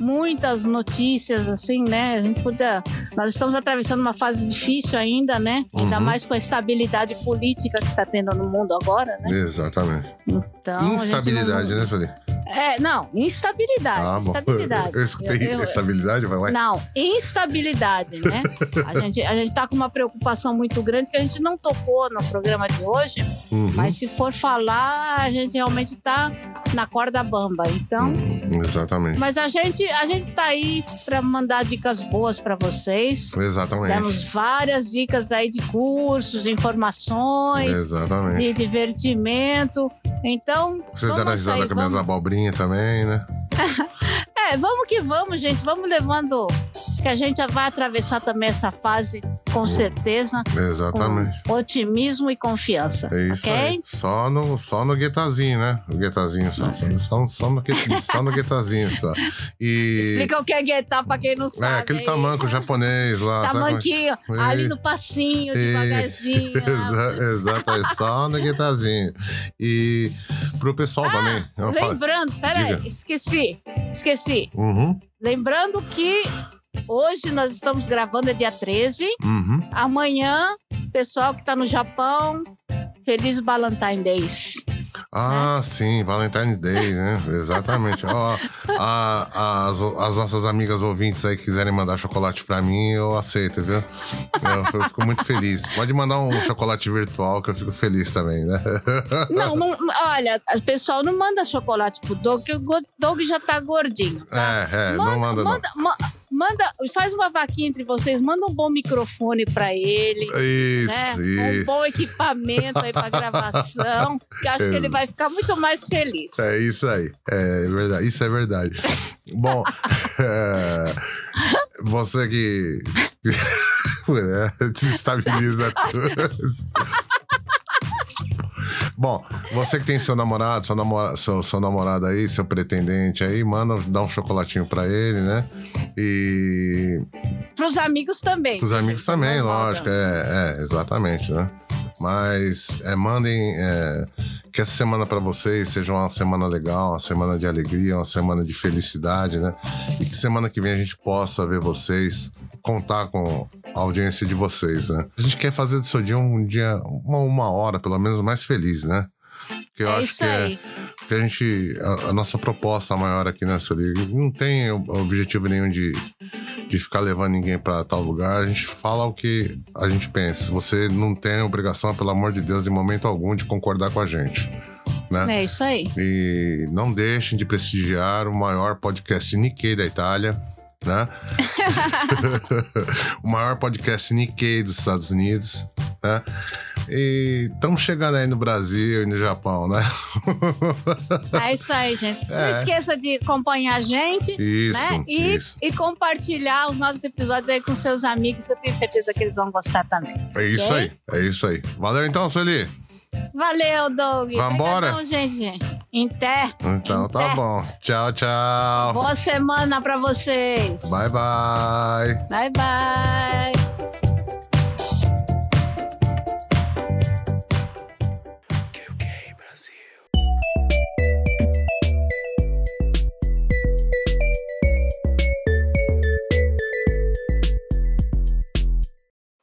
muitas notícias assim, né? A gente podia, nós estamos atravessando uma fase difícil ainda, né? Ainda uhum. mais com a estabilidade política que está tendo no mundo agora, né? Exatamente. Então, instabilidade, não... né, Felipe? É, não, instabilidade. Ah, bom. Instabilidade. Eu escutei eu, eu, estabilidade, vai lá. Não, instabilidade, né? a, *laughs* gente, a gente tá com uma preocupação muito grande que a gente não tocou no programa de hoje, uhum. mas se for falar, a gente realmente tá na corda bamba. Então. Uhum, exatamente. Mas a gente, a gente tá aí para mandar dicas boas para vocês. Exatamente. Temos várias dicas aí de cursos, de informações, Exatamente. de divertimento. Então. Vocês deram risada com minhas abobrinhas também, né? *laughs* é, vamos que vamos, gente. Vamos levando. Que a gente já vai atravessar também essa fase com certeza. Exatamente. Com otimismo e confiança. É isso okay? aí. Só no, só no guetazinho, né? O guetazinho só. Só, só, no, *laughs* só no guetazinho só. E... Explica o que é guetar pra quem não é, sabe. É, aquele tamanco japonês lá. É Tamanquinho, sabe? ali no passinho, devagarzinho. *laughs* Exato, é só no guetazinho. E pro pessoal ah, também. Lembrando, peraí, esqueci. Esqueci. Uhum. Lembrando que hoje nós estamos gravando, é dia 13. Uhum. Amanhã, pessoal que está no Japão, feliz Valentine's Days. Ah, sim, Valentine's Day, né? *laughs* Exatamente. Ó, a, as, as, nossas amigas ouvintes aí quiserem mandar chocolate pra mim, eu aceito, viu? Eu, eu, fico muito feliz. Pode mandar um chocolate virtual que eu fico feliz também, né? Não, não olha, o pessoal não manda chocolate pro Doug, que o Doug já tá gordinho. Tá? É, é, manda, não manda, manda não. Manda, faz uma vaquinha entre vocês, manda um bom microfone para ele. Isso, né? Um bom equipamento aí para *laughs* gravação, que acho que ele vai ficar muito mais feliz. É isso aí. É verdade. Isso é verdade. bom, *laughs* é, você que *laughs* é, desestabiliza tudo. Bom, você que tem seu namorado, seu, namora, seu, seu namorado aí, seu pretendente aí, manda, dá um chocolatinho pra ele, né? E. Pros amigos também. Pros amigos também, lógico. É, é, exatamente, né? Mas é, mandem é, que essa semana para vocês seja uma semana legal, uma semana de alegria, uma semana de felicidade, né? E que semana que vem a gente possa ver vocês, contar com a audiência de vocês, né? A gente quer fazer do seu dia um dia, uma, uma hora, pelo menos, mais feliz, né? Que eu é acho que é que a gente. A, a, nossa proposta maior aqui nessa liga não tem objetivo nenhum de, de ficar levando ninguém para tal lugar. A gente fala o que a gente pensa. Você não tem obrigação, pelo amor de Deus, em momento algum, de concordar com a gente. Né? É isso aí. E não deixem de prestigiar o maior podcast Nikkei da Itália né? *laughs* o maior podcast Nikkei dos Estados Unidos, né? E estamos chegando aí no Brasil e no Japão, né? é isso aí, gente. É. Não esqueça de acompanhar a gente, isso, né? E, isso. e compartilhar os nossos episódios aí com seus amigos, que eu tenho certeza que eles vão gostar também. É isso okay? aí, é isso aí. Valeu então, Sueli. Valeu, Doug. Vambora? Então, gente. Inter. Então tá bom. Tchau, tchau. Boa semana pra vocês. Bye, bye. Bye, bye.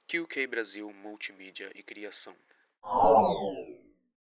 QK Brasil Multimídia e Criação. Oh.